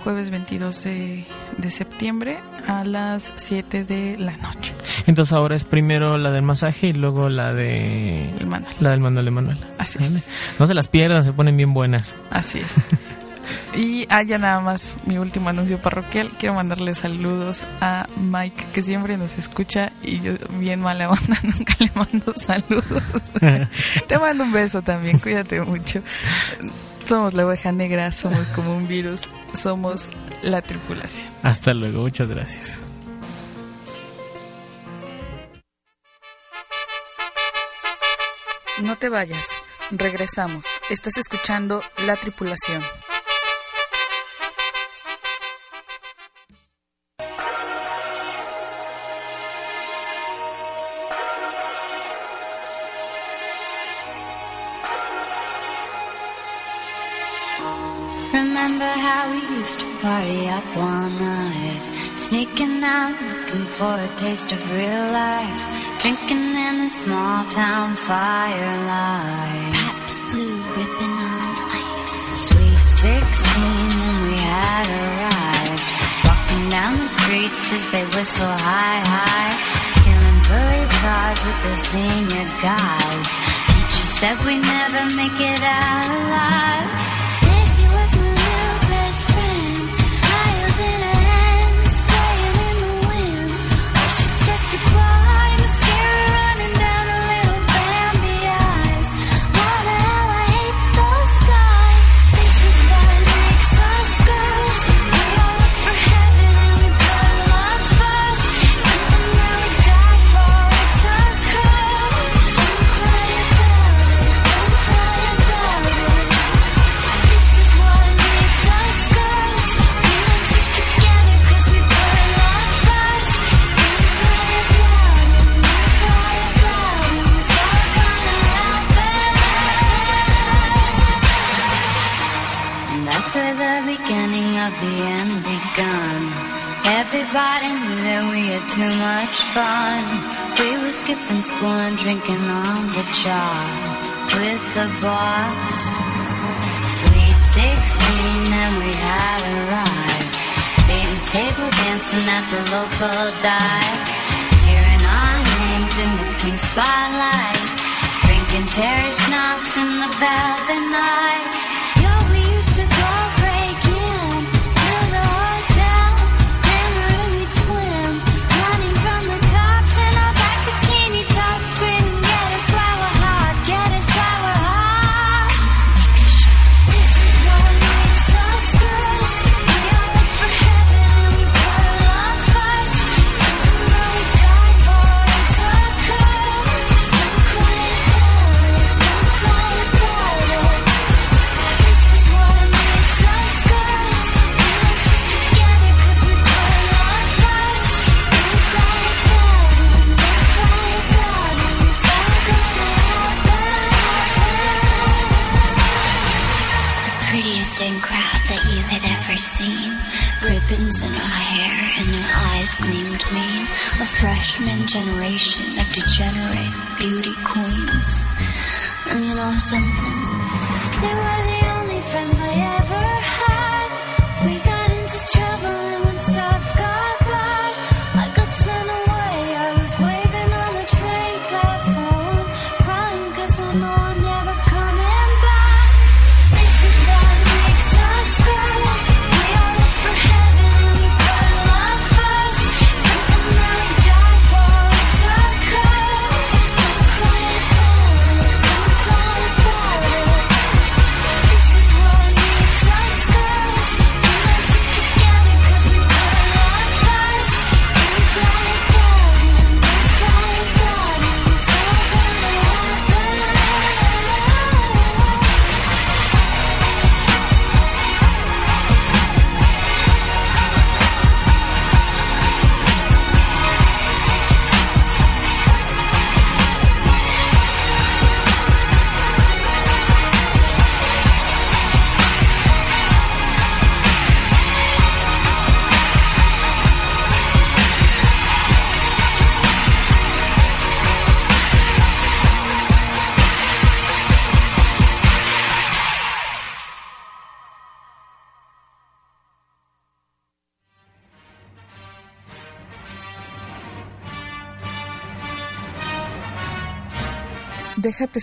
Speaker 4: jueves 22 de, de septiembre a las 7 de la noche.
Speaker 6: Entonces ahora es primero la del masaje y luego la de
Speaker 4: El manual.
Speaker 6: la del manual de Manuel.
Speaker 4: Así es.
Speaker 6: No se las pierdan, se ponen bien buenas.
Speaker 4: Así es. Y ah, ya nada más mi último anuncio parroquial. Quiero mandarle saludos a Mike, que siempre nos escucha y yo, bien mala onda, nunca le mando saludos. Te mando un beso también, cuídate mucho. Somos la oveja negra, somos como un virus, somos la tripulación.
Speaker 6: Hasta luego, muchas gracias.
Speaker 4: No te vayas, regresamos. Estás escuchando La Tripulación.
Speaker 11: remember how we used to party up all night, sneaking out looking for a taste of real life, drinking in a small town firelight. Paps blue ribbon on ice. Sweet sixteen, and we had arrived. Walking down the streets as they whistle high, high, stealing police cars with the senior guys. Teacher said we'd never make it out alive.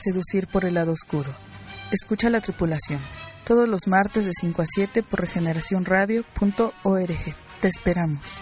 Speaker 4: seducir por el lado oscuro. Escucha la tripulación. Todos los martes de 5 a 7 por regeneracionradio.org. Te esperamos.